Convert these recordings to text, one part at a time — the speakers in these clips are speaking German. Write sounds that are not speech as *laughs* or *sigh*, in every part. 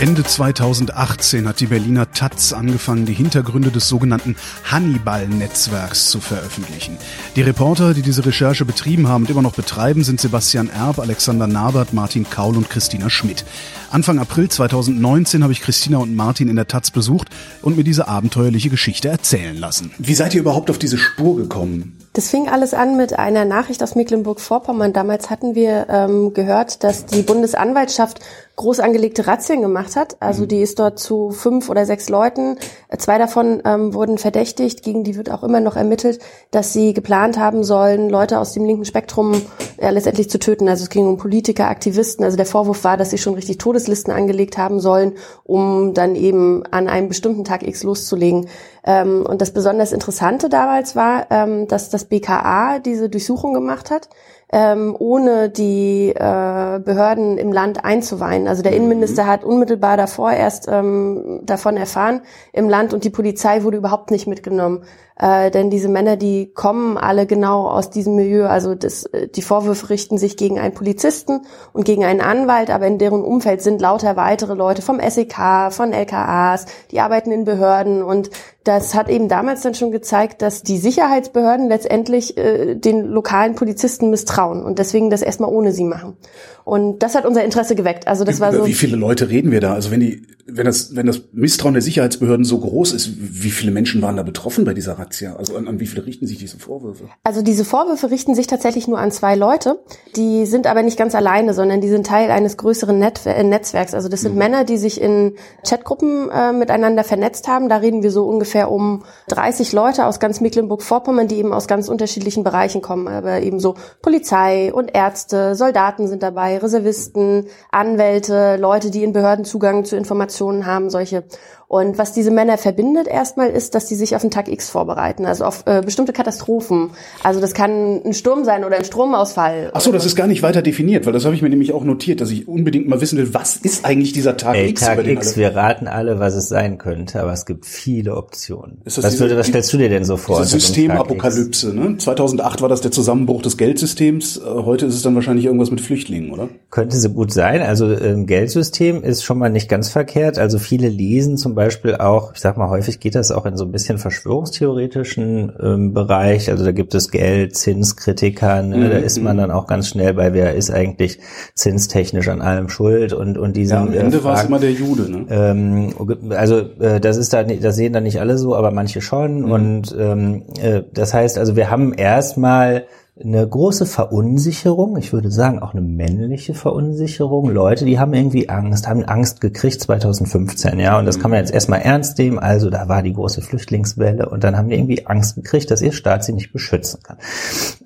Ende 2018 hat die Berliner Taz angefangen, die Hintergründe des sogenannten Hannibal-Netzwerks zu veröffentlichen. Die Reporter, die diese Recherche betrieben haben und immer noch betreiben, sind Sebastian Erb, Alexander Nabert, Martin Kaul und Christina Schmidt. Anfang April 2019 habe ich Christina und Martin in der Taz besucht und mir diese abenteuerliche Geschichte erzählen lassen. Wie seid ihr überhaupt auf diese Spur gekommen? Das fing alles an mit einer Nachricht aus Mecklenburg-Vorpommern. Damals hatten wir ähm, gehört, dass die Bundesanwaltschaft groß angelegte Razzien gemacht hat. Also die ist dort zu fünf oder sechs Leuten. Zwei davon ähm, wurden verdächtigt, gegen die wird auch immer noch ermittelt, dass sie geplant haben sollen, Leute aus dem linken Spektrum ja, letztendlich zu töten. Also es ging um Politiker, Aktivisten. Also der Vorwurf war, dass sie schon richtig Todeslisten angelegt haben sollen, um dann eben an einem bestimmten Tag X loszulegen. Ähm, und das besonders Interessante damals war, ähm, dass das BKA diese Durchsuchung gemacht hat ähm, ohne die äh, Behörden im Land einzuweihen. Also der mhm. Innenminister hat unmittelbar davor erst ähm, davon erfahren im Land und die Polizei wurde überhaupt nicht mitgenommen. Äh, denn diese Männer, die kommen alle genau aus diesem Milieu. Also das, äh, die Vorwürfe richten sich gegen einen Polizisten und gegen einen Anwalt, aber in deren Umfeld sind lauter weitere Leute vom SEK, von LKAs, die arbeiten in Behörden und das hat eben damals dann schon gezeigt, dass die Sicherheitsbehörden letztendlich äh, den lokalen Polizisten misstrauen und deswegen das erstmal ohne sie machen. Und das hat unser Interesse geweckt. Also das war Über so. Wie viele Leute reden wir da? Also wenn die, wenn das, wenn das Misstrauen der Sicherheitsbehörden so groß ist, wie viele Menschen waren da betroffen bei dieser Razzia? Also an, an wie viele richten sich diese Vorwürfe? Also diese Vorwürfe richten sich tatsächlich nur an zwei Leute. Die sind aber nicht ganz alleine, sondern die sind Teil eines größeren Netwer äh, Netzwerks. Also das sind mhm. Männer, die sich in Chatgruppen äh, miteinander vernetzt haben. Da reden wir so ungefähr um 30 Leute aus ganz Mecklenburg-Vorpommern, die eben aus ganz unterschiedlichen Bereichen kommen. Aber eben so Polizei und Ärzte, Soldaten sind dabei, Reservisten, Anwälte, Leute, die in Behörden Zugang zu Informationen haben, solche. Und was diese Männer verbindet erstmal ist, dass sie sich auf den Tag X vorbereiten, also auf äh, bestimmte Katastrophen. Also das kann ein Sturm sein oder ein Stromausfall. Ach so, das ist gar nicht weiter definiert, weil das habe ich mir nämlich auch notiert, dass ich unbedingt mal wissen will, was ist eigentlich dieser Tag Ey, X? Tag X, wir raten alle, was es sein könnte, aber es gibt viele Optionen. Ist das was, diese- würde, was stellst du dir denn so vor? Systemapokalypse, ne? 2008 war das der Zusammenbruch des Geldsystems. Äh, Heute ist es dann wahrscheinlich irgendwas mit Flüchtlingen, oder? Könnte so gut sein. Also ähm, Geldsystem ist schon mal nicht ganz verkehrt. Also viele lesen zum Beispiel auch, ich sag mal, häufig geht das auch in so ein bisschen verschwörungstheoretischen ähm, Bereich. Also da gibt es Geld, Zinskritiker, ne? Mhm, da ist man dann auch ganz schnell bei, wer ist eigentlich zinstechnisch an allem schuld und, und diesen Ja, am Ende äh, war es immer der Jude, ne? ähm, also äh, das ist da, nicht- das sehen dann nicht alle so, aber manche schon. Mhm. Und ähm, äh, das heißt, also wir haben erstmal eine große Verunsicherung, ich würde sagen auch eine männliche Verunsicherung. Leute, die haben irgendwie Angst, haben Angst gekriegt 2015, ja, und das kann man jetzt erstmal ernst nehmen. Also da war die große Flüchtlingswelle und dann haben die irgendwie Angst gekriegt, dass ihr Staat sie nicht beschützen kann.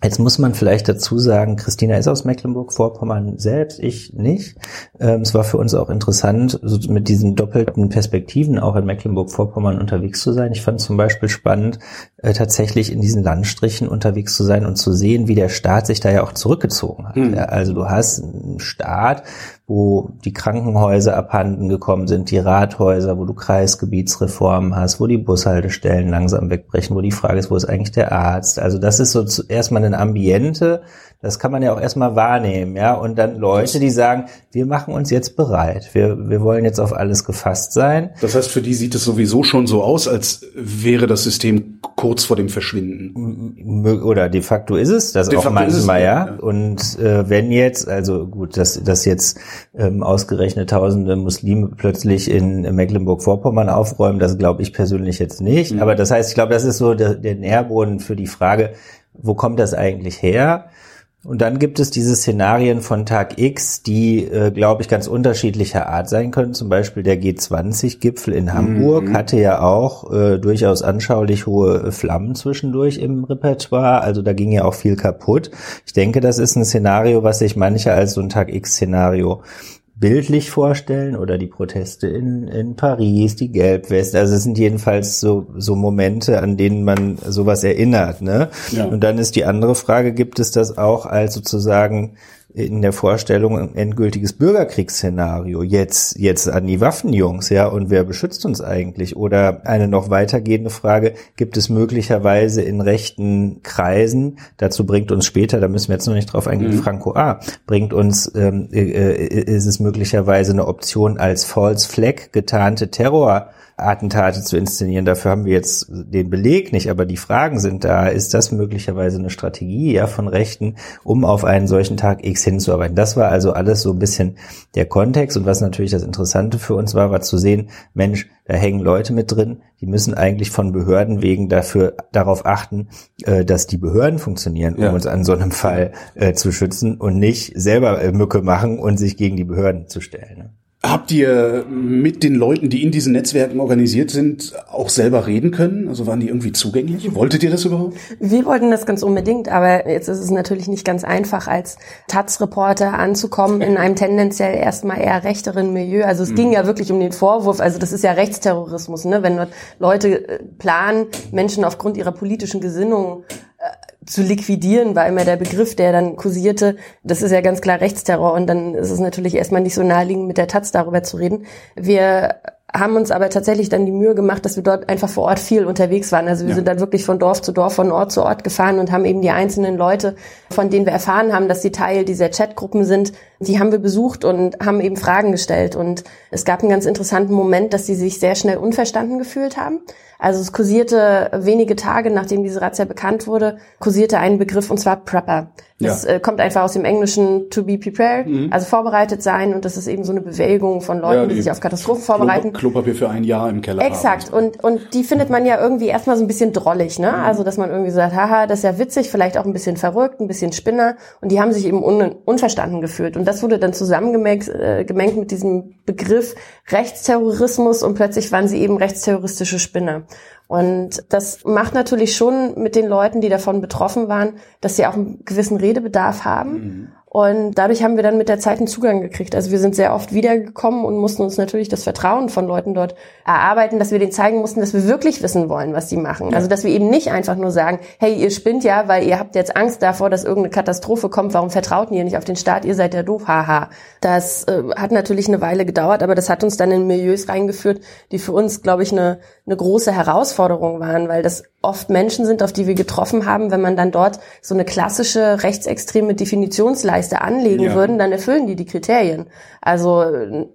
Jetzt muss man vielleicht dazu sagen, Christina ist aus Mecklenburg-Vorpommern selbst, ich nicht. Ähm, es war für uns auch interessant, so mit diesen doppelten Perspektiven auch in Mecklenburg-Vorpommern unterwegs zu sein. Ich fand zum Beispiel spannend, tatsächlich in diesen Landstrichen unterwegs zu sein und zu sehen, wie der Staat sich da ja auch zurückgezogen hat. Ja, also du hast einen Staat, wo die Krankenhäuser abhanden gekommen sind, die Rathäuser, wo du Kreisgebietsreformen hast, wo die Bushaltestellen langsam wegbrechen, wo die Frage ist, wo ist eigentlich der Arzt? Also das ist so erstmal ein Ambiente, das kann man ja auch erstmal wahrnehmen, ja. Und dann Leute, die sagen, wir machen uns jetzt bereit, wir, wir wollen jetzt auf alles gefasst sein. Das heißt, für die sieht es sowieso schon so aus, als wäre das System kurz vor dem Verschwinden. Oder de facto ist es, das De auch es, manchmal, ja, ja. ja. Und äh, wenn jetzt, also gut, dass, dass jetzt ähm, ausgerechnet tausende Muslime plötzlich in Mecklenburg-Vorpommern aufräumen, das glaube ich persönlich jetzt nicht. Mhm. Aber das heißt, ich glaube, das ist so der, der Nährboden für die Frage, wo kommt das eigentlich her? Und dann gibt es diese Szenarien von Tag X, die, äh, glaube ich, ganz unterschiedlicher Art sein können. Zum Beispiel der G20-Gipfel in Hamburg Mhm. hatte ja auch äh, durchaus anschaulich hohe äh, Flammen zwischendurch im Repertoire. Also da ging ja auch viel kaputt. Ich denke, das ist ein Szenario, was sich manche als so ein Tag X-Szenario bildlich vorstellen oder die Proteste in, in Paris, die Gelbwesten. Also es sind jedenfalls so, so Momente, an denen man sowas erinnert. Ne? Ja. Und dann ist die andere Frage, gibt es das auch als sozusagen in der Vorstellung ein endgültiges Bürgerkriegsszenario. Jetzt, jetzt an die Waffenjungs, ja, und wer beschützt uns eigentlich? Oder eine noch weitergehende Frage, gibt es möglicherweise in rechten Kreisen, dazu bringt uns später, da müssen wir jetzt noch nicht drauf eingehen, mhm. Franco A., bringt uns, ähm, äh, äh ist es möglicherweise eine Option als False Flag getarnte Terror Attentate zu inszenieren. Dafür haben wir jetzt den Beleg nicht, aber die Fragen sind da. Ist das möglicherweise eine Strategie ja, von Rechten, um auf einen solchen Tag X hinzuarbeiten? Das war also alles so ein bisschen der Kontext. Und was natürlich das Interessante für uns war, war zu sehen, Mensch, da hängen Leute mit drin, die müssen eigentlich von Behörden wegen dafür darauf achten, äh, dass die Behörden funktionieren, um ja. uns an so einem Fall äh, zu schützen und nicht selber äh, Mücke machen und sich gegen die Behörden zu stellen. Ne? Habt ihr mit den Leuten, die in diesen Netzwerken organisiert sind, auch selber reden können? Also waren die irgendwie zugänglich? Wolltet ihr das überhaupt? Wir wollten das ganz unbedingt, aber jetzt ist es natürlich nicht ganz einfach, als Taz-Reporter anzukommen in einem tendenziell erstmal eher rechteren Milieu. Also es mhm. ging ja wirklich um den Vorwurf, also das ist ja Rechtsterrorismus, ne? wenn dort Leute äh, planen, Menschen aufgrund ihrer politischen Gesinnung zu liquidieren, war immer der Begriff, der dann kursierte. Das ist ja ganz klar Rechtsterror und dann ist es natürlich erstmal nicht so naheliegend, mit der Taz darüber zu reden. Wir haben uns aber tatsächlich dann die Mühe gemacht, dass wir dort einfach vor Ort viel unterwegs waren. Also wir ja. sind dann wirklich von Dorf zu Dorf, von Ort zu Ort gefahren und haben eben die einzelnen Leute, von denen wir erfahren haben, dass sie Teil dieser Chatgruppen sind, die haben wir besucht und haben eben Fragen gestellt. Und es gab einen ganz interessanten Moment, dass sie sich sehr schnell unverstanden gefühlt haben. Also es kursierte wenige Tage, nachdem diese Razzia bekannt wurde, kursierte ein Begriff und zwar Prepper. Das ja. äh, kommt einfach aus dem Englischen to be prepared, mhm. also vorbereitet sein und das ist eben so eine Bewegung von Leuten, ja, die, die, sich auf Katastrophen vorbereiten. Klopapier für ein Jahr im Keller. Exakt haben. und und die findet man ja irgendwie erstmal so ein bisschen drollig, ne? Mhm. Also dass man irgendwie sagt, haha, das ist ja witzig, vielleicht auch ein bisschen verrückt, ein bisschen Spinner und die haben sich eben un unverstanden gefühlt und das wurde dann zusammengemengt äh, gemengt mit diesem Begriff Rechtsterrorismus und plötzlich waren sie eben rechtsterroristische Spinner. Und das macht natürlich schon mit den Leuten, die davon betroffen waren, dass sie auch einen gewissen Redebedarf haben. Mhm. Und dadurch haben wir dann mit der Zeit einen Zugang gekriegt. Also wir sind sehr oft wiedergekommen und mussten uns natürlich das Vertrauen von Leuten dort erarbeiten, dass wir denen zeigen mussten, dass wir wirklich wissen wollen, was sie machen. Ja. Also dass wir eben nicht einfach nur sagen, hey, ihr spinnt ja, weil ihr habt jetzt Angst davor, dass irgendeine Katastrophe kommt. Warum vertraut ihr nicht auf den Staat? Ihr seid ja doof, haha. Das äh, hat natürlich eine Weile gedauert, aber das hat uns dann in Milieus reingeführt, die für uns, glaube ich, eine, eine große Herausforderung waren, weil das oft Menschen sind, auf die wir getroffen haben. Wenn man dann dort so eine klassische rechtsextreme Definitionsleiste anlegen ja. würden, dann erfüllen die die Kriterien. Also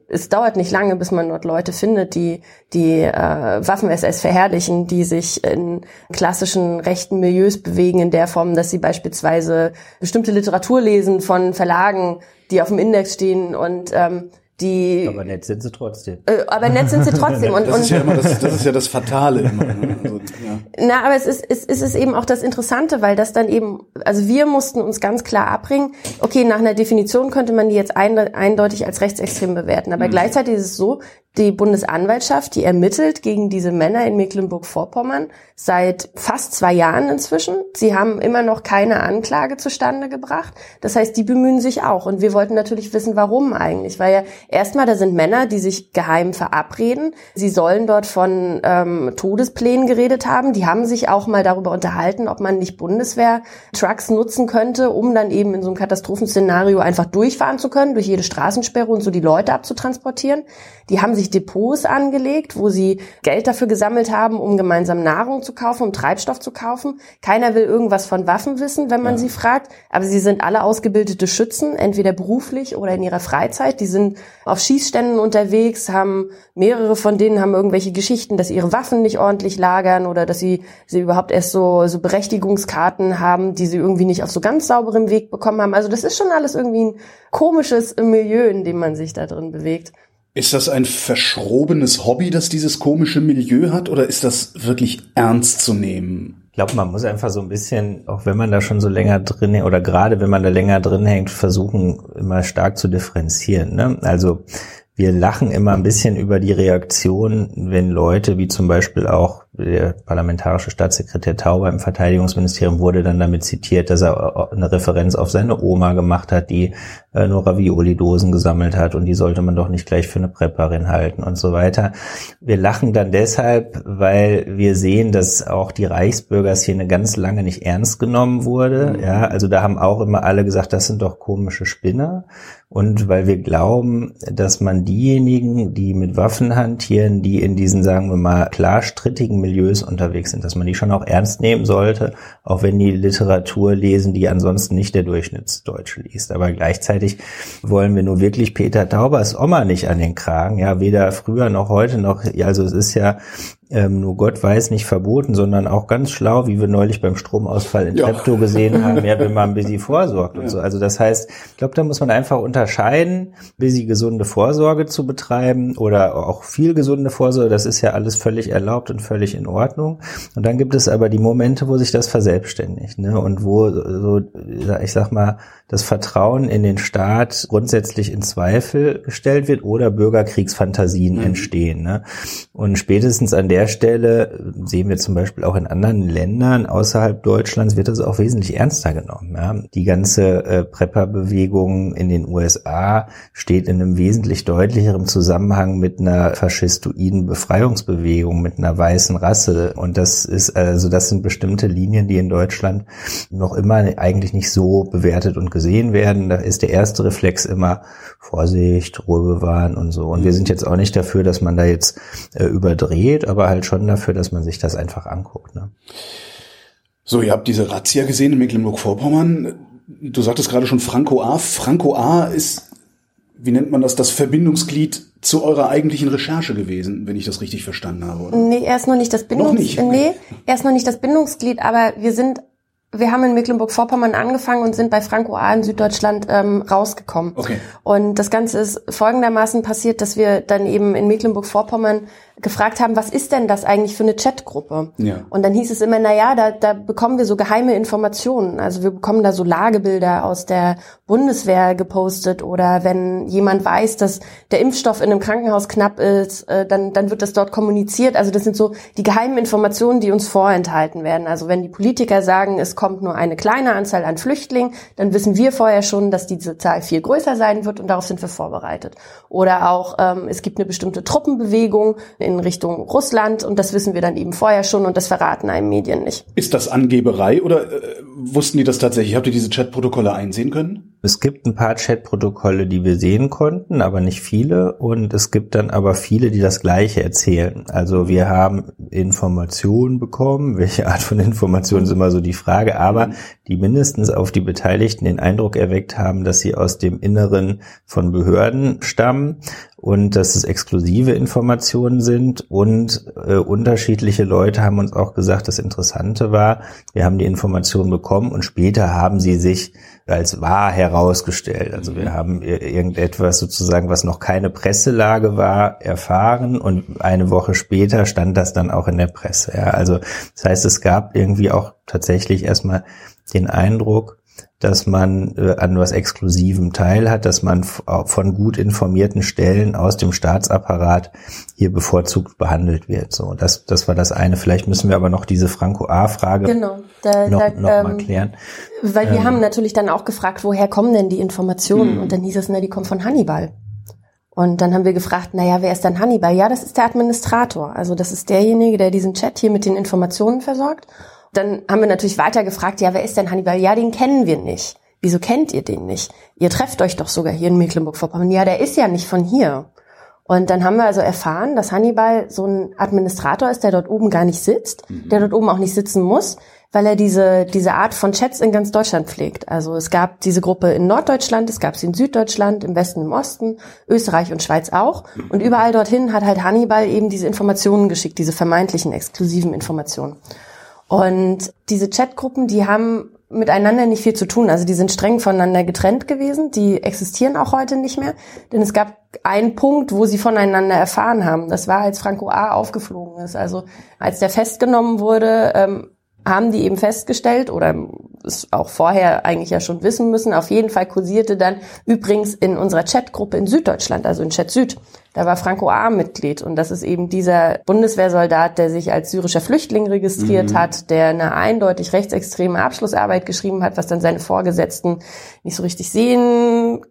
es dauert nicht lange, bis man dort Leute findet, die die äh, Waffen-SS verherrlichen, die sich in klassischen rechten Milieus bewegen in der Form, dass sie beispielsweise bestimmte Literatur lesen von Verlagen, die auf dem Index stehen und ähm, die. Aber nett sind sie trotzdem. Äh, aber nett sind sie trotzdem. und, das, ist ja immer das, das ist ja das Fatale immer. Ne? Also, ja. Na, aber es ist, es, es ist eben auch das Interessante, weil das dann eben, also wir mussten uns ganz klar abbringen, okay, nach einer Definition könnte man die jetzt ein, eindeutig als rechtsextrem bewerten. Aber mhm. gleichzeitig ist es so, die Bundesanwaltschaft, die ermittelt gegen diese Männer in Mecklenburg-Vorpommern seit fast zwei Jahren inzwischen. Sie haben immer noch keine Anklage zustande gebracht. Das heißt, die bemühen sich auch. Und wir wollten natürlich wissen, warum eigentlich. Weil ja erstmal, da sind Männer, die sich geheim verabreden. Sie sollen dort von ähm, Todesplänen geredet haben. Die haben sich auch mal darüber unterhalten, ob man nicht Bundeswehr-Trucks nutzen könnte, um dann eben in so einem Katastrophenszenario einfach durchfahren zu können, durch jede Straßensperre und so die Leute abzutransportieren. Die haben sich Depots angelegt, wo sie Geld dafür gesammelt haben, um gemeinsam Nahrung zu kaufen, um Treibstoff zu kaufen. Keiner will irgendwas von Waffen wissen, wenn man ja. sie fragt. Aber sie sind alle ausgebildete Schützen, entweder beruflich oder in ihrer Freizeit. Die sind auf Schießständen unterwegs, haben mehrere von denen haben irgendwelche Geschichten, dass ihre Waffen nicht ordentlich lagern oder dass sie, sie überhaupt erst so, so Berechtigungskarten haben, die sie irgendwie nicht auf so ganz sauberem Weg bekommen haben. Also das ist schon alles irgendwie ein komisches Milieu, in dem man sich da drin bewegt. Ist das ein verschrobenes Hobby, das dieses komische Milieu hat, oder ist das wirklich ernst zu nehmen? Ich glaube, man muss einfach so ein bisschen, auch wenn man da schon so länger drin oder gerade wenn man da länger drin hängt, versuchen immer stark zu differenzieren. Ne? Also wir lachen immer ein bisschen über die Reaktion, wenn Leute wie zum Beispiel auch der parlamentarische Staatssekretär Tauber im Verteidigungsministerium wurde dann damit zitiert, dass er eine Referenz auf seine Oma gemacht hat, die äh, nur Ravioli-Dosen gesammelt hat und die sollte man doch nicht gleich für eine Prepperin halten und so weiter. Wir lachen dann deshalb, weil wir sehen, dass auch die Reichsbürgerszene ganz lange nicht ernst genommen wurde. Mhm. Ja, also da haben auch immer alle gesagt, das sind doch komische Spinner und weil wir glauben, dass man diejenigen, die mit Waffen hantieren, die in diesen, sagen wir mal, klar strittigen Milieus unterwegs sind, dass man die schon auch ernst nehmen sollte, auch wenn die Literatur lesen, die ansonsten nicht der Durchschnittsdeutsche liest. Aber gleichzeitig wollen wir nur wirklich Peter Taubers Oma nicht an den Kragen, ja, weder früher noch heute noch, also es ist ja ähm, nur Gott weiß nicht verboten, sondern auch ganz schlau, wie wir neulich beim Stromausfall in ja. Treptow gesehen *laughs* haben, ja, wenn man ein bisschen vorsorgt ja. und so. Also das heißt, ich glaube, da muss man einfach unterscheiden, bisschen gesunde Vorsorge zu betreiben oder auch viel gesunde Vorsorge, das ist ja alles völlig erlaubt und völlig in Ordnung. Und dann gibt es aber die Momente, wo sich das verselbstständigt, ne? Und wo so, ich sag mal, das Vertrauen in den Staat grundsätzlich in Zweifel gestellt wird oder Bürgerkriegsfantasien mhm. entstehen. Ne? Und spätestens an der Stelle sehen wir zum Beispiel auch in anderen Ländern außerhalb Deutschlands wird das auch wesentlich ernster genommen. Ja? Die ganze äh, Prepper-Bewegung in den USA steht in einem wesentlich deutlicheren Zusammenhang mit einer faschistoiden Befreiungsbewegung, mit einer weißen Rasse. Und das ist also das sind bestimmte Linien, die in Deutschland noch immer eigentlich nicht so bewertet und gesehen werden, da ist der erste Reflex immer Vorsicht, Ruhe bewahren und so. Und wir sind jetzt auch nicht dafür, dass man da jetzt äh, überdreht, aber halt schon dafür, dass man sich das einfach anguckt. Ne? So, ihr habt diese Razzia gesehen in Mecklenburg-Vorpommern. Du sagtest gerade schon Franco A. Franco A. ist, wie nennt man das, das Verbindungsglied zu eurer eigentlichen Recherche gewesen, wenn ich das richtig verstanden habe, oder? Nee, erst noch nicht das Bindungsglied. Nee, erst noch nicht das Bindungsglied, aber wir sind wir haben in Mecklenburg-Vorpommern angefangen und sind bei Franco A. in Süddeutschland ähm, rausgekommen. Okay. Und das Ganze ist folgendermaßen passiert, dass wir dann eben in Mecklenburg-Vorpommern gefragt haben, was ist denn das eigentlich für eine Chatgruppe? Ja. Und dann hieß es immer, na ja, da, da bekommen wir so geheime Informationen. Also wir bekommen da so Lagebilder aus der Bundeswehr gepostet oder wenn jemand weiß, dass der Impfstoff in einem Krankenhaus knapp ist, äh, dann, dann wird das dort kommuniziert. Also das sind so die geheimen Informationen, die uns vorenthalten werden. Also wenn die Politiker sagen, es kommt nur eine kleine Anzahl an Flüchtlingen, dann wissen wir vorher schon, dass diese Zahl viel größer sein wird und darauf sind wir vorbereitet. Oder auch, ähm, es gibt eine bestimmte Truppenbewegung, in Richtung Russland und das wissen wir dann eben vorher schon und das verraten einem Medien nicht. Ist das Angeberei oder äh, wussten die das tatsächlich? Habt ihr diese Chatprotokolle einsehen können? Es gibt ein paar Chatprotokolle, die wir sehen konnten, aber nicht viele und es gibt dann aber viele, die das Gleiche erzählen. Also wir haben Informationen bekommen. Welche Art von Informationen ist immer so die Frage, aber die mindestens auf die Beteiligten den Eindruck erweckt haben, dass sie aus dem Inneren von Behörden stammen und dass es exklusive Informationen sind und äh, unterschiedliche Leute haben uns auch gesagt, das Interessante war, wir haben die Informationen bekommen und später haben sie sich als wahr herausgestellt. Also wir mhm. haben irgendetwas sozusagen, was noch keine Presselage war, erfahren und eine Woche später stand das dann auch in der Presse. Ja, also das heißt, es gab irgendwie auch tatsächlich erstmal den Eindruck, dass man äh, an was Exklusivem teil hat, dass man von gut informierten Stellen aus dem Staatsapparat hier bevorzugt behandelt wird. So, das, das war das eine. Vielleicht müssen wir aber noch diese Franco A-Frage genau, da, noch, da, noch ähm, mal klären. Weil wir ähm, haben natürlich dann auch gefragt, woher kommen denn die Informationen? Mh. Und dann hieß es, na, die kommen von Hannibal. Und dann haben wir gefragt, na ja, wer ist dann Hannibal? Ja, das ist der Administrator. Also das ist derjenige, der diesen Chat hier mit den Informationen versorgt. Dann haben wir natürlich weiter gefragt, ja, wer ist denn Hannibal? Ja, den kennen wir nicht. Wieso kennt ihr den nicht? Ihr trefft euch doch sogar hier in Mecklenburg-Vorpommern. Ja, der ist ja nicht von hier. Und dann haben wir also erfahren, dass Hannibal so ein Administrator ist, der dort oben gar nicht sitzt, mhm. der dort oben auch nicht sitzen muss, weil er diese, diese Art von Chats in ganz Deutschland pflegt. Also es gab diese Gruppe in Norddeutschland, es gab sie in Süddeutschland, im Westen, im Osten, Österreich und Schweiz auch. Und überall dorthin hat halt Hannibal eben diese Informationen geschickt, diese vermeintlichen exklusiven Informationen. Und diese Chatgruppen, die haben miteinander nicht viel zu tun. Also die sind streng voneinander getrennt gewesen. Die existieren auch heute nicht mehr. Denn es gab einen Punkt, wo sie voneinander erfahren haben. Das war, als Franco A. aufgeflogen ist. Also als der festgenommen wurde, ähm, haben die eben festgestellt oder es auch vorher eigentlich ja schon wissen müssen. Auf jeden Fall kursierte dann übrigens in unserer Chatgruppe in Süddeutschland, also in Chat Süd, da war Franco A. Mitglied und das ist eben dieser Bundeswehrsoldat, der sich als syrischer Flüchtling registriert mhm. hat, der eine eindeutig rechtsextreme Abschlussarbeit geschrieben hat, was dann seine Vorgesetzten nicht so richtig sehen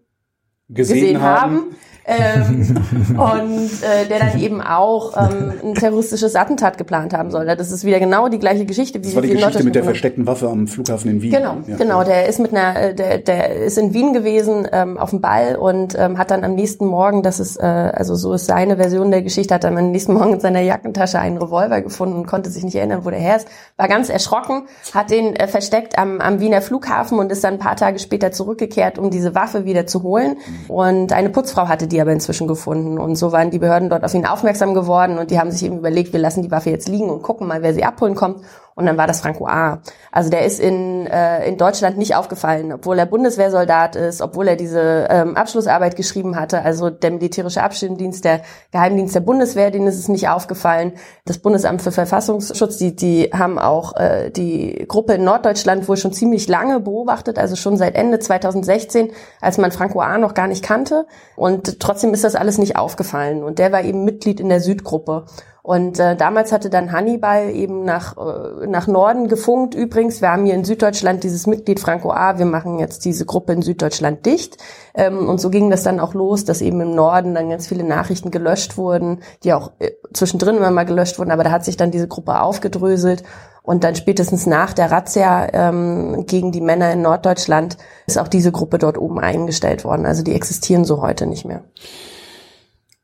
gesehen, gesehen haben. haben ähm, *laughs* und äh, der dann eben auch ähm, ein terroristisches Attentat geplant haben soll. Das ist wieder genau die gleiche Geschichte wie das war die Geschichte mit der versteckten Waffe am Flughafen in Wien. Genau, ja. genau. Der ist mit einer, äh, der, der ist in Wien gewesen ähm, auf dem Ball und ähm, hat dann am nächsten Morgen, das ist äh, also so ist seine Version der Geschichte, hat dann am nächsten Morgen in seiner Jackentasche einen Revolver gefunden und konnte sich nicht erinnern, wo der her ist. War ganz erschrocken, hat den äh, versteckt am, am Wiener Flughafen und ist dann ein paar Tage später zurückgekehrt, um diese Waffe wieder zu holen. Und eine Putzfrau hatte die die aber inzwischen gefunden. Und so waren die Behörden dort auf ihn aufmerksam geworden und die haben sich eben überlegt, wir lassen die Waffe jetzt liegen und gucken mal, wer sie abholen kommt. Und dann war das Franco A. Also der ist in, äh, in Deutschland nicht aufgefallen, obwohl er Bundeswehrsoldat ist, obwohl er diese ähm, Abschlussarbeit geschrieben hatte. Also der militärische Abschirmdienst, der Geheimdienst der Bundeswehr, denen ist es nicht aufgefallen. Das Bundesamt für Verfassungsschutz, die, die haben auch äh, die Gruppe in Norddeutschland wohl schon ziemlich lange beobachtet, also schon seit Ende 2016, als man Franco A. noch gar nicht kannte. Und trotzdem ist das alles nicht aufgefallen. Und der war eben Mitglied in der Südgruppe. Und äh, damals hatte dann Hannibal eben nach, äh, nach Norden gefunkt. Übrigens, wir haben hier in Süddeutschland dieses Mitglied Franco A. Wir machen jetzt diese Gruppe in Süddeutschland dicht. Ähm, und so ging das dann auch los, dass eben im Norden dann ganz viele Nachrichten gelöscht wurden, die auch äh, zwischendrin immer mal gelöscht wurden. Aber da hat sich dann diese Gruppe aufgedröselt. Und dann spätestens nach der Razzia ähm, gegen die Männer in Norddeutschland ist auch diese Gruppe dort oben eingestellt worden. Also die existieren so heute nicht mehr.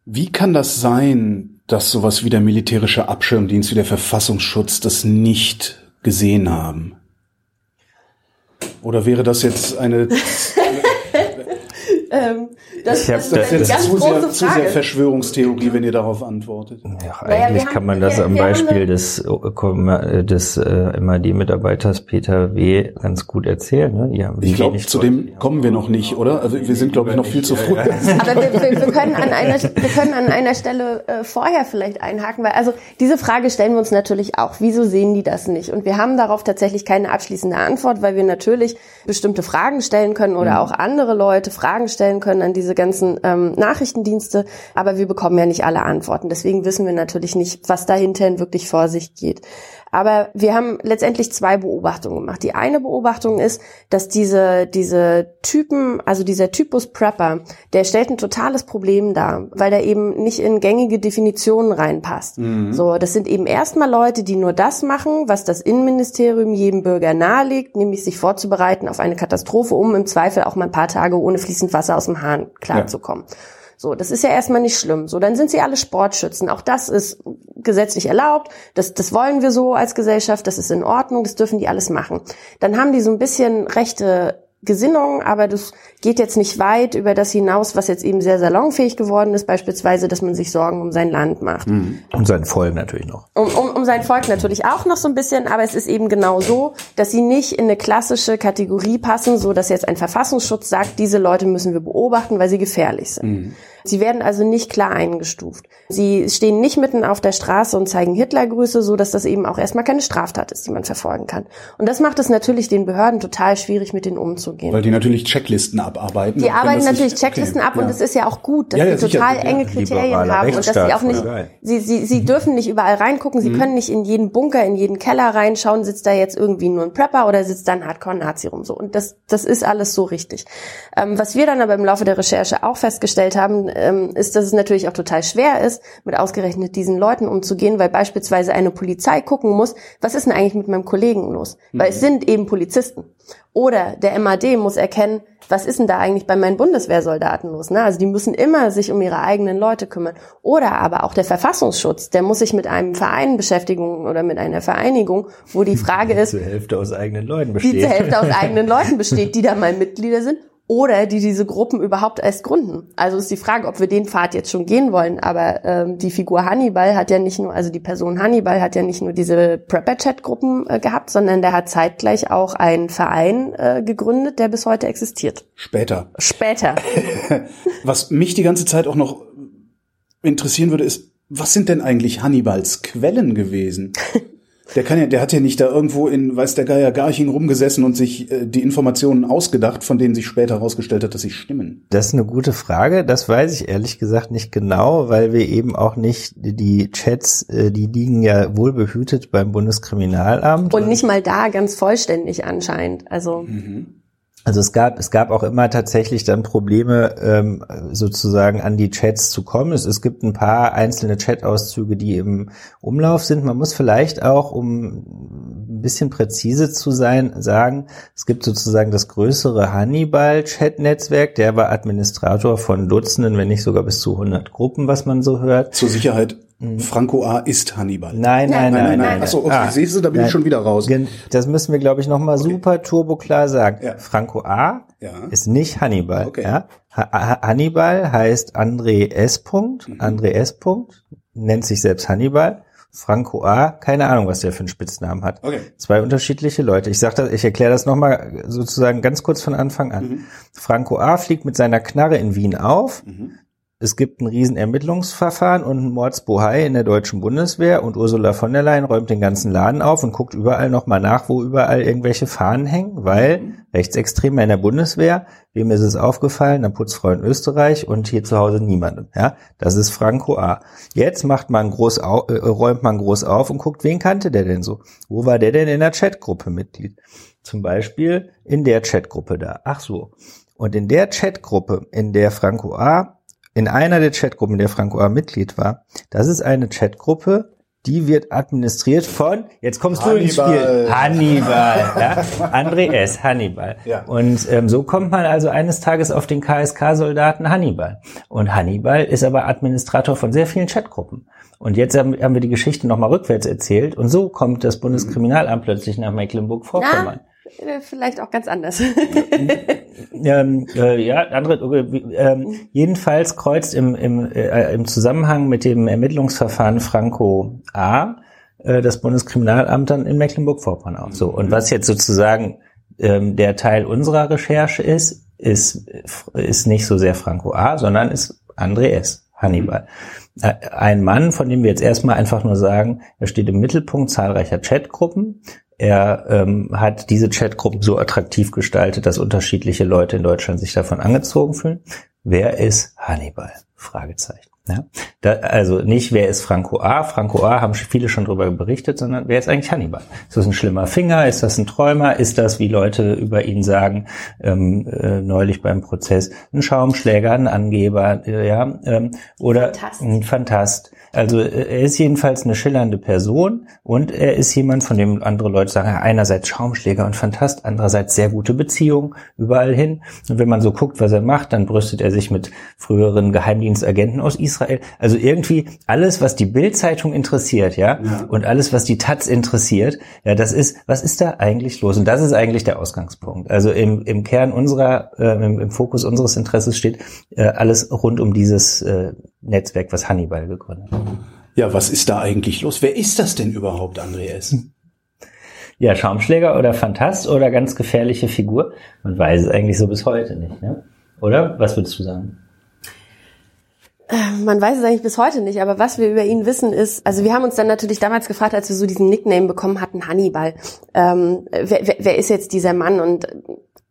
Wie kann das sein, dass sowas wie der militärische Abschirmdienst, wie der Verfassungsschutz das nicht gesehen haben? Oder wäre das jetzt eine *laughs* ähm, das, das, das, das, ist eine zu sehr, zu sehr Verschwörungstheorie, wenn ihr darauf antwortet. Ja, eigentlich naja, kann man das wir, am wir Beispiel des, äh, des äh, MAD-Mitarbeiters Peter W. ganz gut erzählen. Ne? Ja, ich glaube, zu dem kommen wir noch nicht, oder? Also wir sind, glaube ich, noch viel zu früh. Aber wir, wir, wir, können an einer, wir können an einer Stelle äh, vorher vielleicht einhaken, weil also diese Frage stellen wir uns natürlich auch. Wieso sehen die das nicht? Und wir haben darauf tatsächlich keine abschließende Antwort, weil wir natürlich bestimmte Fragen stellen können oder mhm. auch andere Leute Fragen stellen können an diese ganzen ähm, Nachrichtendienste, aber wir bekommen ja nicht alle Antworten. Deswegen wissen wir natürlich nicht, was dahinter wirklich vor sich geht. Aber wir haben letztendlich zwei Beobachtungen gemacht. Die eine Beobachtung ist, dass diese, diese Typen, also dieser Typus Prepper, der stellt ein totales Problem dar, weil der eben nicht in gängige Definitionen reinpasst. Mhm. So, das sind eben erstmal Leute, die nur das machen, was das Innenministerium jedem Bürger nahelegt, nämlich sich vorzubereiten auf eine Katastrophe, um im Zweifel auch mal ein paar Tage ohne fließend Wasser aus dem Hahn klarzukommen. Ja. So, das ist ja erstmal nicht schlimm. So, dann sind sie alle Sportschützen. Auch das ist gesetzlich erlaubt. Das, das wollen wir so als Gesellschaft. Das ist in Ordnung. Das dürfen die alles machen. Dann haben die so ein bisschen rechte Gesinnung, aber das geht jetzt nicht weit über das hinaus, was jetzt eben sehr salonfähig geworden ist, beispielsweise, dass man sich Sorgen um sein Land macht. Mhm. Um sein Volk natürlich noch. Um, um, um sein Volk natürlich auch noch so ein bisschen, aber es ist eben genau so, dass sie nicht in eine klassische Kategorie passen, so dass jetzt ein Verfassungsschutz sagt, diese Leute müssen wir beobachten, weil sie gefährlich sind. Mhm. Sie werden also nicht klar eingestuft. Sie stehen nicht mitten auf der Straße und zeigen Hitlergrüße, so dass das eben auch erstmal keine Straftat ist, die man verfolgen kann. Und das macht es natürlich den Behörden total schwierig, mit denen umzugehen. Weil die natürlich Checklisten abarbeiten. Die arbeiten natürlich Checklisten okay. ab und es ist ja auch gut, dass ja, ja, sie total sicher. enge Kriterien haben und dass sie auch nicht, sie, sie, sie dürfen nicht überall reingucken, sie mhm. können nicht in jeden Bunker, in jeden Keller reinschauen, sitzt da jetzt irgendwie nur ein Prepper oder sitzt da ein Hardcore-Nazi rum, so. Und das, das ist alles so richtig. Ähm, was wir dann aber im Laufe der Recherche auch festgestellt haben, ähm, ist, dass es natürlich auch total schwer ist, mit ausgerechnet diesen Leuten umzugehen, weil beispielsweise eine Polizei gucken muss, was ist denn eigentlich mit meinem Kollegen los? Mhm. Weil es sind eben Polizisten. Oder der MAD muss erkennen, was ist denn da eigentlich bei meinen Bundeswehrsoldaten los? Ne? Also die müssen immer sich um ihre eigenen Leute kümmern. Oder aber auch der Verfassungsschutz, der muss sich mit einem Verein beschäftigen oder mit einer Vereinigung, wo die Frage ist, die zur Hälfte aus eigenen Leuten besteht, die zur Hälfte aus *laughs* eigenen Leuten besteht, die da mal Mitglieder sind oder die diese Gruppen überhaupt erst gründen. Also ist die Frage, ob wir den Pfad jetzt schon gehen wollen. Aber ähm, die Figur Hannibal hat ja nicht nur, also die Person Hannibal hat ja nicht nur diese Prepper-Chat-Gruppen äh, gehabt, sondern der hat zeitgleich auch einen Verein äh, gegründet, der bis heute existiert. Später. Später. *laughs* Was mich die ganze Zeit auch noch interessieren würde, ist, was sind denn eigentlich Hannibals Quellen gewesen? *laughs* Der kann ja, der hat ja nicht da irgendwo in, weiß der Geier, Garching rumgesessen und sich äh, die Informationen ausgedacht, von denen sich später herausgestellt hat, dass sie stimmen. Das ist eine gute Frage. Das weiß ich ehrlich gesagt nicht genau, weil wir eben auch nicht die Chats, äh, die liegen ja wohlbehütet beim Bundeskriminalamt. Und nicht mal da ganz vollständig anscheinend. Also. Mhm. Also es gab, es gab auch immer tatsächlich dann Probleme, ähm, sozusagen an die Chats zu kommen. Es, es gibt ein paar einzelne Chat-Auszüge, die im Umlauf sind. Man muss vielleicht auch, um ein bisschen präzise zu sein, sagen, es gibt sozusagen das größere Hannibal-Chat-Netzwerk. Der war Administrator von Dutzenden, wenn nicht sogar bis zu 100 Gruppen, was man so hört. Zur Sicherheit, Franco A. ist Hannibal. Nein, nein, nein, nein. Achso, okay, Ah. siehst du, da bin Nein. ich schon wieder raus. Das müssen wir, glaube ich, nochmal super turbo klar sagen. Ja. Franco A. Ja. ist nicht Hannibal. Okay. Ja? Ha Ha- Hannibal heißt André S. Punkt. Mhm. André S. Punkt nennt sich selbst Hannibal. Franco A. Keine Ahnung, was der für einen Spitznamen hat. Okay. Zwei unterschiedliche Leute. Ich sag das, ich erkläre das nochmal sozusagen ganz kurz von Anfang an. Mhm. Franco A. fliegt mit seiner Knarre in Wien auf. Mhm. Es gibt ein riesen Ermittlungsverfahren und ein Mordsbohai in der deutschen Bundeswehr und Ursula von der Leyen räumt den ganzen Laden auf und guckt überall nochmal nach, wo überall irgendwelche Fahnen hängen, weil Rechtsextreme in der Bundeswehr, wem ist es aufgefallen? Der Putzfrau in Österreich und hier zu Hause niemandem. Ja, das ist Franco A. Jetzt macht man groß äh, räumt man groß auf und guckt, wen kannte der denn so? Wo war der denn in der Chatgruppe Mitglied? Zum Beispiel in der Chatgruppe da. Ach so. Und in der Chatgruppe, in der Franco A in einer der Chatgruppen, in der Franco A. Mitglied war, das ist eine Chatgruppe, die wird administriert von, jetzt kommst du ins Hannibal. Spiel, Hannibal, ja? *laughs* André S. Hannibal. Ja. Und ähm, so kommt man also eines Tages auf den KSK-Soldaten Hannibal. Und Hannibal ist aber Administrator von sehr vielen Chatgruppen. Und jetzt haben, haben wir die Geschichte nochmal rückwärts erzählt und so kommt das Bundeskriminalamt plötzlich nach Mecklenburg-Vorpommern. Äh, Vielleicht auch ganz anders. *laughs* Ähm, äh, ja, andere, äh, jedenfalls kreuzt im, im, äh, im Zusammenhang mit dem Ermittlungsverfahren Franco A. Äh, das Bundeskriminalamt dann in Mecklenburg-Vorpommern auf. So und was jetzt sozusagen ähm, der Teil unserer Recherche ist, ist ist nicht so sehr Franco A, sondern ist André S. Hannibal. Äh, Ein Mann, von dem wir jetzt erstmal einfach nur sagen, er steht im Mittelpunkt zahlreicher Chatgruppen. Er ähm, hat diese Chatgruppen so attraktiv gestaltet, dass unterschiedliche Leute in Deutschland sich davon angezogen fühlen. Wer ist Hannibal? Fragezeichen. Ja? Da, also nicht, wer ist Franco A? Franco A haben viele schon darüber berichtet, sondern wer ist eigentlich Hannibal? Ist das ein schlimmer Finger? Ist das ein Träumer? Ist das, wie Leute über ihn sagen, ähm, äh, neulich beim Prozess, ein Schaumschläger, ein Angeber, äh, ja, ähm, oder Fantast. ein Fantast. Also äh, er ist jedenfalls eine schillernde Person und er ist jemand, von dem andere Leute sagen, ja, einerseits Schaumschläger und Fantast, andererseits sehr gute Beziehung überall hin. Und wenn man so guckt, was er macht, dann brüstet er sich mit früheren Geheimdienstagenten aus Israel. Also irgendwie alles, was die Bild-Zeitung interessiert, ja, und alles, was die Taz interessiert, ja, das ist, was ist da eigentlich los? Und das ist eigentlich der Ausgangspunkt. Also im, im Kern unserer, äh, im, im Fokus unseres Interesses steht äh, alles rund um dieses äh, Netzwerk, was Hannibal gegründet hat. Ja, was ist da eigentlich los? Wer ist das denn überhaupt, André S.? Ja, Schaumschläger oder Fantast oder ganz gefährliche Figur? Man weiß es eigentlich so bis heute nicht, ne? Oder? Was würdest du sagen? Man weiß es eigentlich bis heute nicht, aber was wir über ihn wissen ist, also wir haben uns dann natürlich damals gefragt, als wir so diesen Nickname bekommen hatten, Hannibal, ähm, wer, wer, wer ist jetzt dieser Mann und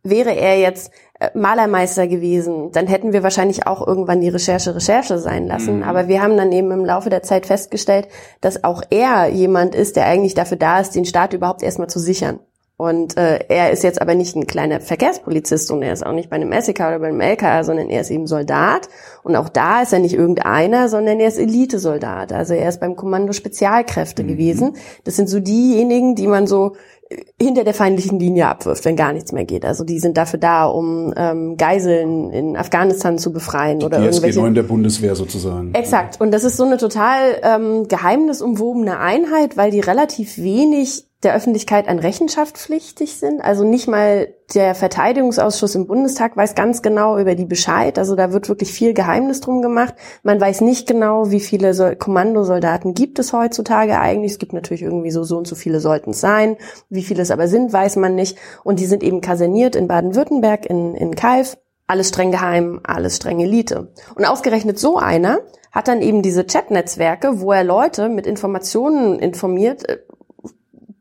wäre er jetzt Malermeister gewesen, dann hätten wir wahrscheinlich auch irgendwann die Recherche Recherche sein lassen. Aber wir haben dann eben im Laufe der Zeit festgestellt, dass auch er jemand ist, der eigentlich dafür da ist, den Staat überhaupt erstmal zu sichern. Und äh, er ist jetzt aber nicht ein kleiner Verkehrspolizist und er ist auch nicht bei einem SEK oder bei einem LKA, sondern er ist eben Soldat. Und auch da ist er nicht irgendeiner, sondern er ist Elitesoldat. Also er ist beim Kommando Spezialkräfte gewesen. Das sind so diejenigen, die man so äh, hinter der feindlichen Linie abwirft, wenn gar nichts mehr geht. Also die sind dafür da, um ähm, Geiseln in Afghanistan zu befreien oder Die irgendwelche SG9 der Bundeswehr sozusagen. Exakt. Und das ist so eine total ähm, geheimnisumwobene Einheit, weil die relativ wenig der Öffentlichkeit an Rechenschaft pflichtig sind. Also nicht mal der Verteidigungsausschuss im Bundestag weiß ganz genau über die Bescheid. Also da wird wirklich viel Geheimnis drum gemacht. Man weiß nicht genau, wie viele Sol Kommandosoldaten gibt es heutzutage eigentlich. Es gibt natürlich irgendwie so, so und so viele sollten es sein. Wie viele es aber sind, weiß man nicht. Und die sind eben kaserniert in Baden-Württemberg, in, in Kalf. Alles streng geheim, alles streng Elite. Und ausgerechnet so einer hat dann eben diese Chat-Netzwerke, wo er Leute mit Informationen informiert, äh,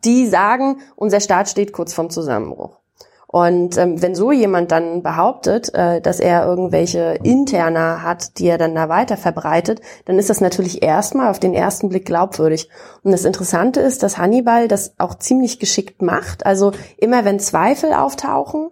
die sagen, unser Staat steht kurz vorm Zusammenbruch. Und ähm, wenn so jemand dann behauptet, äh, dass er irgendwelche Interna hat, die er dann da weiter verbreitet, dann ist das natürlich erstmal auf den ersten Blick glaubwürdig. Und das Interessante ist, dass Hannibal das auch ziemlich geschickt macht. Also immer wenn Zweifel auftauchen,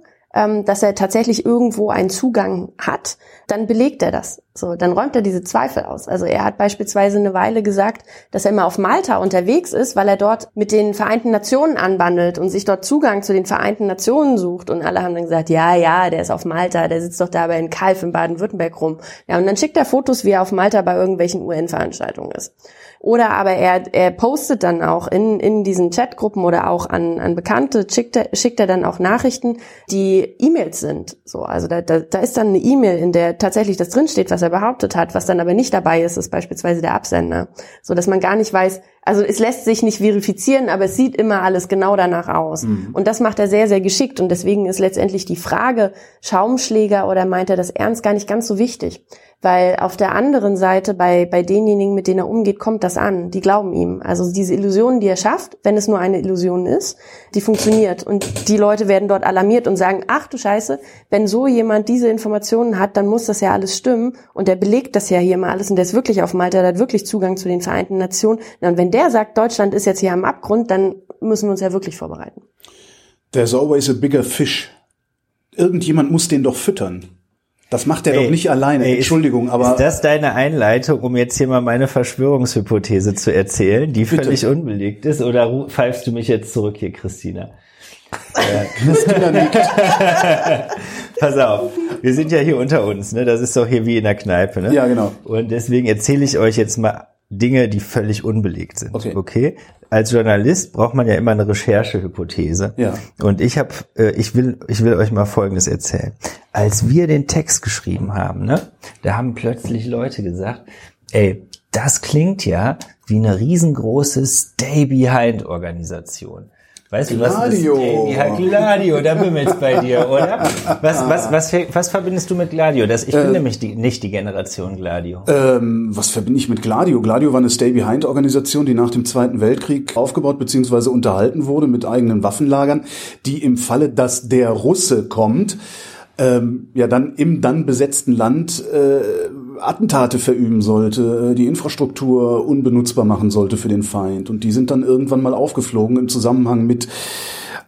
dass er tatsächlich irgendwo einen Zugang hat, dann belegt er das. So, dann räumt er diese Zweifel aus. Also er hat beispielsweise eine Weile gesagt, dass er immer auf Malta unterwegs ist, weil er dort mit den Vereinten Nationen anbandelt und sich dort Zugang zu den Vereinten Nationen sucht. Und alle haben dann gesagt, ja, ja, der ist auf Malta, der sitzt doch da bei in Kalf in Baden-Württemberg rum. Ja, und dann schickt er Fotos, wie er auf Malta bei irgendwelchen UN-Veranstaltungen ist. Oder aber er, er postet dann auch in, in diesen Chatgruppen oder auch an, an Bekannte, schickt er, schickt er dann auch Nachrichten, die E-Mails sind. So, also da, da, da ist dann eine E-Mail, in der tatsächlich das drinsteht, was er behauptet hat. Was dann aber nicht dabei ist, ist beispielsweise der Absender. So dass man gar nicht weiß, also es lässt sich nicht verifizieren, aber es sieht immer alles genau danach aus. Mhm. Und das macht er sehr, sehr geschickt. Und deswegen ist letztendlich die Frage, Schaumschläger oder meint er das ernst, gar nicht ganz so wichtig. Weil auf der anderen Seite, bei, bei denjenigen, mit denen er umgeht, kommt das an. Die glauben ihm. Also diese Illusion, die er schafft, wenn es nur eine Illusion ist, die funktioniert. Und die Leute werden dort alarmiert und sagen, ach du Scheiße, wenn so jemand diese Informationen hat, dann muss das ja alles stimmen. Und der belegt das ja hier mal alles und der ist wirklich auf Malta, der hat wirklich Zugang zu den Vereinten Nationen. Und wenn der sagt, Deutschland ist jetzt hier am Abgrund, dann müssen wir uns ja wirklich vorbereiten. There's always a bigger fish. Irgendjemand muss den doch füttern. Das macht er ey, doch nicht alleine. Ey, Entschuldigung, ist, aber. Ist das deine Einleitung, um jetzt hier mal meine Verschwörungshypothese zu erzählen, die Bitte. völlig unbelegt ist? Oder pfeifst du mich jetzt zurück hier, Christina? Äh, Christina nickt. *laughs* Pass auf, wir sind ja hier unter uns, ne? Das ist doch hier wie in der Kneipe, ne? Ja, genau. Und deswegen erzähle ich euch jetzt mal Dinge, die völlig unbelegt sind. Okay. okay? Als Journalist braucht man ja immer eine Recherchehypothese. Ja. Und ich habe, äh, ich will, ich will euch mal Folgendes erzählen. Als wir den Text geschrieben haben, ne, da haben plötzlich Leute gesagt, ey, das klingt ja wie eine riesengroße Stay-Behind-Organisation. Weißt Gladio. du, was ist Amy ja, Gladio, da bimmelt's bei dir, oder? Was, was, was, was verbindest du mit Gladio? Das, ich bin äh, nämlich die, nicht die Generation Gladio. Ähm, was verbinde ich mit Gladio? Gladio war eine Stay-Behind-Organisation, die nach dem Zweiten Weltkrieg aufgebaut bzw. unterhalten wurde mit eigenen Waffenlagern, die im Falle, dass der Russe kommt, ähm, ja dann im dann besetzten Land äh, Attentate verüben sollte, äh, die Infrastruktur unbenutzbar machen sollte für den Feind. Und die sind dann irgendwann mal aufgeflogen im Zusammenhang mit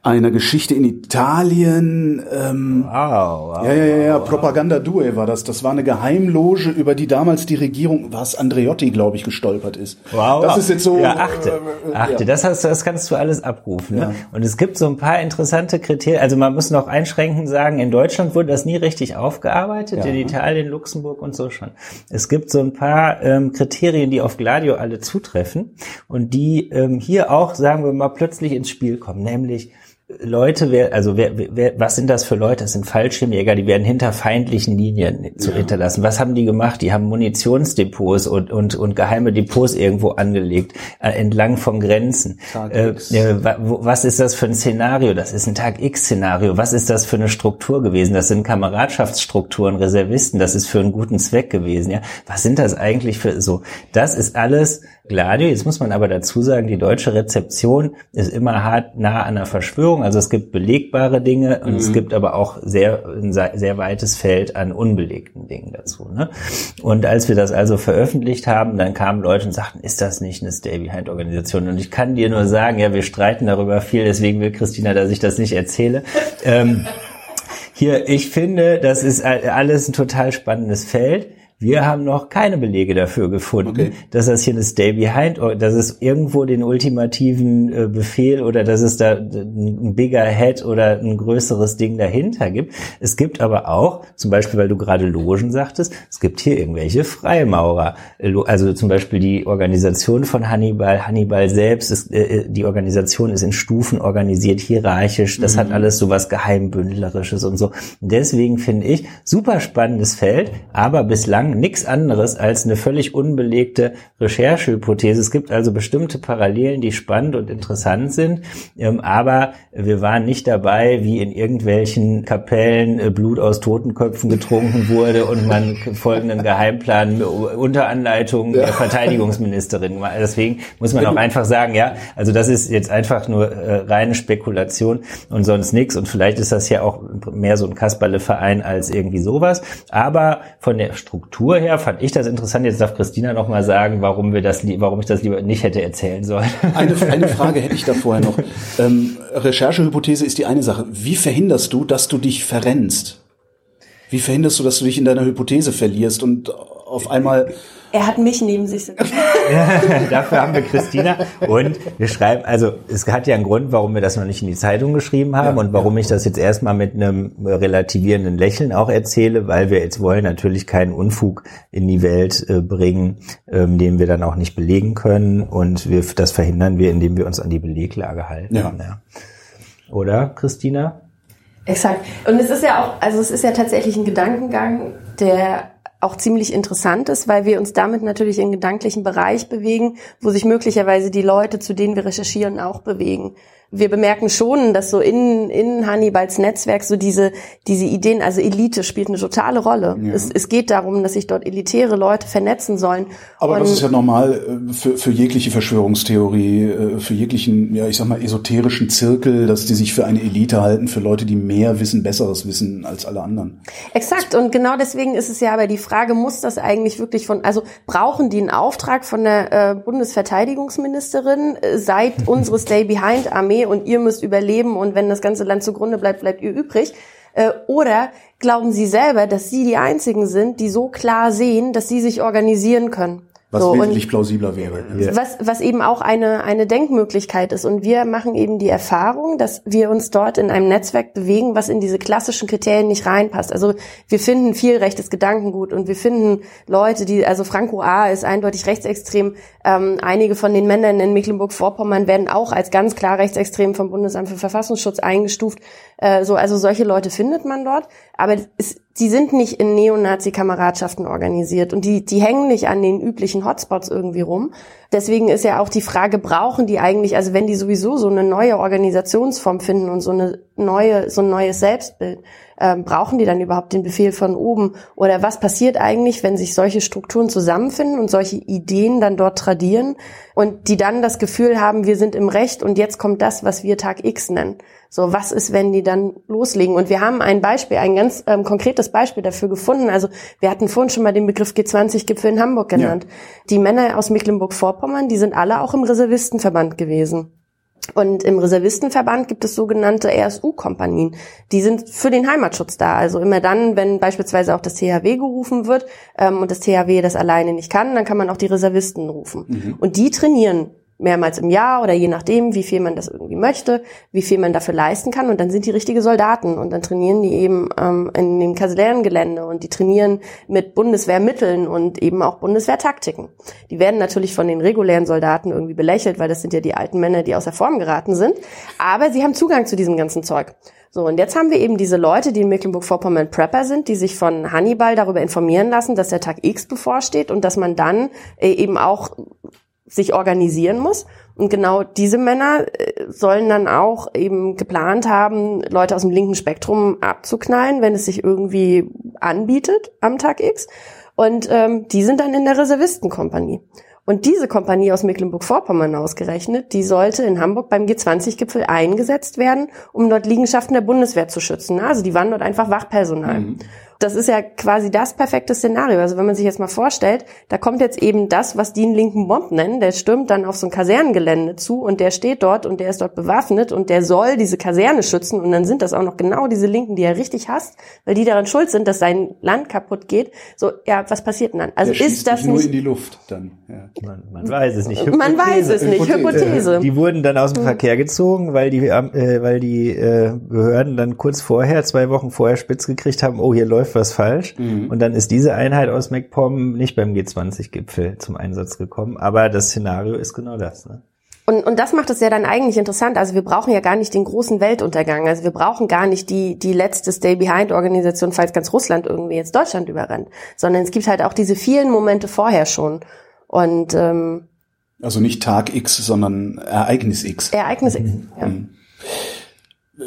einer Geschichte in Italien. Ähm, wow, wow, ja, ja, ja, ja, Propaganda Due war das. Das war eine Geheimloge, über die damals die Regierung, was Andreotti, glaube ich, gestolpert ist. Wow. Das ist jetzt so. Ja, achte, äh, achte. Ja. Das, hast, das kannst du alles abrufen. Ne? Ja. Und es gibt so ein paar interessante Kriterien. Also man muss noch einschränkend sagen, in Deutschland wurde das nie richtig aufgearbeitet, ja. in Italien, Luxemburg und so schon. Es gibt so ein paar ähm, Kriterien, die auf Gladio alle zutreffen und die ähm, hier auch, sagen wir mal, plötzlich ins Spiel kommen, nämlich Leute, wer, also wer, wer, was sind das für Leute? Das sind Fallschirmjäger, die werden hinter feindlichen Linien zu ja. hinterlassen. Was haben die gemacht? Die haben Munitionsdepots und, und, und geheime Depots irgendwo angelegt, äh, entlang von Grenzen. Äh, was ist das für ein Szenario? Das ist ein Tag X-Szenario. Was ist das für eine Struktur gewesen? Das sind Kameradschaftsstrukturen, Reservisten, das ist für einen guten Zweck gewesen. Ja, Was sind das eigentlich für so? Das ist alles Gladio. Jetzt muss man aber dazu sagen, die deutsche Rezeption ist immer hart nah an der Verschwörung. Also es gibt belegbare Dinge und mhm. es gibt aber auch sehr, ein sehr weites Feld an unbelegten Dingen dazu. Ne? Und als wir das also veröffentlicht haben, dann kamen Leute und sagten, ist das nicht eine Stay-Behind-Organisation? Und ich kann dir nur sagen, ja, wir streiten darüber viel, deswegen will Christina, dass ich das nicht erzähle. Ähm, hier, ich finde, das ist alles ein total spannendes Feld. Wir haben noch keine Belege dafür gefunden, okay. dass das hier eine Stay Behind, dass es irgendwo den ultimativen äh, Befehl oder dass es da ein bigger Head oder ein größeres Ding dahinter gibt. Es gibt aber auch, zum Beispiel, weil du gerade Logen sagtest, es gibt hier irgendwelche Freimaurer. Also zum Beispiel die Organisation von Hannibal. Hannibal selbst, ist, äh, äh die Organisation ist in Stufen organisiert, hierarchisch. Das mhm. hat alles so was Geheimbündlerisches und so. Deswegen finde ich, super spannendes Feld, aber bislang sozusagen nichts anderes als eine völlig unbelegte Recherchehypothese. Es gibt also bestimmte Parallelen, die spannend und interessant sind, ähm, aber wir waren nicht dabei, wie in irgendwelchen Kapellen äh, Blut aus Totenköpfen getrunken wurde und man folgenden Geheimplan unter Anleitung der Verteidigungsministerin. Deswegen muss man auch einfach sagen, ja, also das ist jetzt einfach nur äh, reine Spekulation und sonst nichts. Und vielleicht ist das ja auch mehr so ein Kasperle-Verein als irgendwie sowas. Aber von der Struktur her fand ich das interessant. Jetzt darf Christina noch mal sagen, warum wir das, warum ich das lieber nicht hätte erzählen sollen. *laughs* Eine, eine Frage hätte ich da vorher noch. Ähm, Recherchehypothese ist die eine Sache. Wie verhinderst du, dass du dich verrennst? Wie verhinderst du, dass du dich in deiner Hypothese verlierst und auf einmal er hat mich neben sich sitzen. *laughs* Dafür haben wir Christina. Und wir schreiben, also es hat ja einen Grund, warum wir das noch nicht in die Zeitung geschrieben haben ja, und warum ja. ich das jetzt erstmal mit einem relativierenden Lächeln auch erzähle, weil wir jetzt wollen natürlich keinen Unfug in die Welt äh, bringen, ähm, den wir dann auch nicht belegen können. Und wir, das verhindern wir, indem wir uns an die Beleglage halten. Ja. ja. Oder, Christina? Exakt. Und es ist ja auch, also es ist ja tatsächlich ein Gedankengang, der auch ziemlich interessant ist, weil wir uns damit natürlich in gedanklichen Bereich bewegen, wo sich möglicherweise die Leute, zu denen wir recherchieren, auch bewegen wir bemerken schon, dass so in, in Hannibals Netzwerk so diese, diese Ideen, also Elite spielt eine totale Rolle. Ja. Es, es geht darum, dass sich dort elitäre Leute vernetzen sollen. Aber Und das ist ja normal äh, für, für jegliche Verschwörungstheorie, äh, für jeglichen, ja, ich sag mal, esoterischen Zirkel, dass die sich für eine Elite halten, für Leute, die mehr wissen, besseres wissen als alle anderen. Exakt. Und genau deswegen ist es ja aber die Frage, muss das eigentlich wirklich von, also brauchen die einen Auftrag von der äh, Bundesverteidigungsministerin äh, seit unsere Stay Behind Armee und ihr müsst überleben und wenn das ganze Land zugrunde bleibt, bleibt ihr übrig. Äh, oder glauben Sie selber, dass Sie die Einzigen sind, die so klar sehen, dass Sie sich organisieren können? Was so, wesentlich plausibler wäre. Was, was eben auch eine, eine Denkmöglichkeit ist. Und wir machen eben die Erfahrung, dass wir uns dort in einem Netzwerk bewegen, was in diese klassischen Kriterien nicht reinpasst. Also wir finden viel rechtes Gedankengut und wir finden Leute, die, also Franco A. ist eindeutig rechtsextrem. Ähm, einige von den Männern in Mecklenburg-Vorpommern werden auch als ganz klar rechtsextrem vom Bundesamt für Verfassungsschutz eingestuft. Äh, so, also solche Leute findet man dort. Aber es, die sind nicht in Neonazi-Kameradschaften organisiert und die, die hängen nicht an den üblichen Hotspots irgendwie rum. Deswegen ist ja auch die Frage, brauchen die eigentlich, also wenn die sowieso so eine neue Organisationsform finden und so eine neue, so ein neues Selbstbild, äh, brauchen die dann überhaupt den Befehl von oben? Oder was passiert eigentlich, wenn sich solche Strukturen zusammenfinden und solche Ideen dann dort tradieren und die dann das Gefühl haben, wir sind im Recht und jetzt kommt das, was wir Tag X nennen? So, was ist, wenn die dann loslegen? Und wir haben ein Beispiel, ein ganz ähm, konkretes Beispiel dafür gefunden. Also wir hatten vorhin schon mal den Begriff G20-Gipfel in Hamburg genannt. Ja. Die Männer aus Mecklenburg-Vorpommern, die sind alle auch im Reservistenverband gewesen. Und im Reservistenverband gibt es sogenannte RSU-Kompanien. Die sind für den Heimatschutz da. Also immer dann, wenn beispielsweise auch das THW gerufen wird ähm, und das THW das alleine nicht kann, dann kann man auch die Reservisten rufen. Mhm. Und die trainieren mehrmals im Jahr oder je nachdem, wie viel man das irgendwie möchte, wie viel man dafür leisten kann. Und dann sind die richtige Soldaten und dann trainieren die eben ähm, in dem Kasernengelände und die trainieren mit Bundeswehrmitteln und eben auch Bundeswehrtaktiken. Die werden natürlich von den regulären Soldaten irgendwie belächelt, weil das sind ja die alten Männer, die außer Form geraten sind. Aber sie haben Zugang zu diesem ganzen Zeug. So, und jetzt haben wir eben diese Leute, die in Mecklenburg-Vorpommern Prepper sind, die sich von Hannibal darüber informieren lassen, dass der Tag X bevorsteht und dass man dann äh, eben auch sich organisieren muss. Und genau diese Männer äh, sollen dann auch eben geplant haben, Leute aus dem linken Spektrum abzuknallen, wenn es sich irgendwie anbietet am Tag X. Und ähm, die sind dann in der Reservistenkompanie. Und diese Kompanie aus Mecklenburg-Vorpommern ausgerechnet, die sollte in Hamburg beim G20-Gipfel eingesetzt werden, um dort Liegenschaften der Bundeswehr zu schützen. Also die waren dort einfach Wachpersonal. Mhm das ist ja quasi das perfekte Szenario. Also wenn man sich jetzt mal vorstellt, da kommt jetzt eben das, was die einen linken Bomb nennen, der stürmt dann auf so ein Kasernengelände zu und der steht dort und der ist dort bewaffnet und der soll diese Kaserne schützen und dann sind das auch noch genau diese Linken, die er richtig hasst, weil die daran schuld sind, dass sein Land kaputt geht. So, ja, was passiert denn dann? Also der ist das nur nicht in die Luft dann? Ja. Man, man weiß es nicht. Hypothese. Man weiß es nicht. Hypothese. Hypothese. Die wurden dann aus dem Verkehr gezogen, weil die, äh, weil die äh, Behörden dann kurz vorher, zwei Wochen vorher spitz gekriegt haben, oh, hier läuft was falsch. Mhm. Mhm. Und dann ist diese Einheit aus MacPom nicht beim G20-Gipfel zum Einsatz gekommen. Aber das Szenario ist genau das. Ne? Und, und das macht es ja dann eigentlich interessant. Also wir brauchen ja gar nicht den großen Weltuntergang. Also wir brauchen gar nicht die, die letzte Stay-Behind-Organisation, falls ganz Russland irgendwie jetzt Deutschland überrennt. Sondern es gibt halt auch diese vielen Momente vorher schon. Und ähm, Also nicht Tag X, sondern Ereignis X. Ereignis X, ja.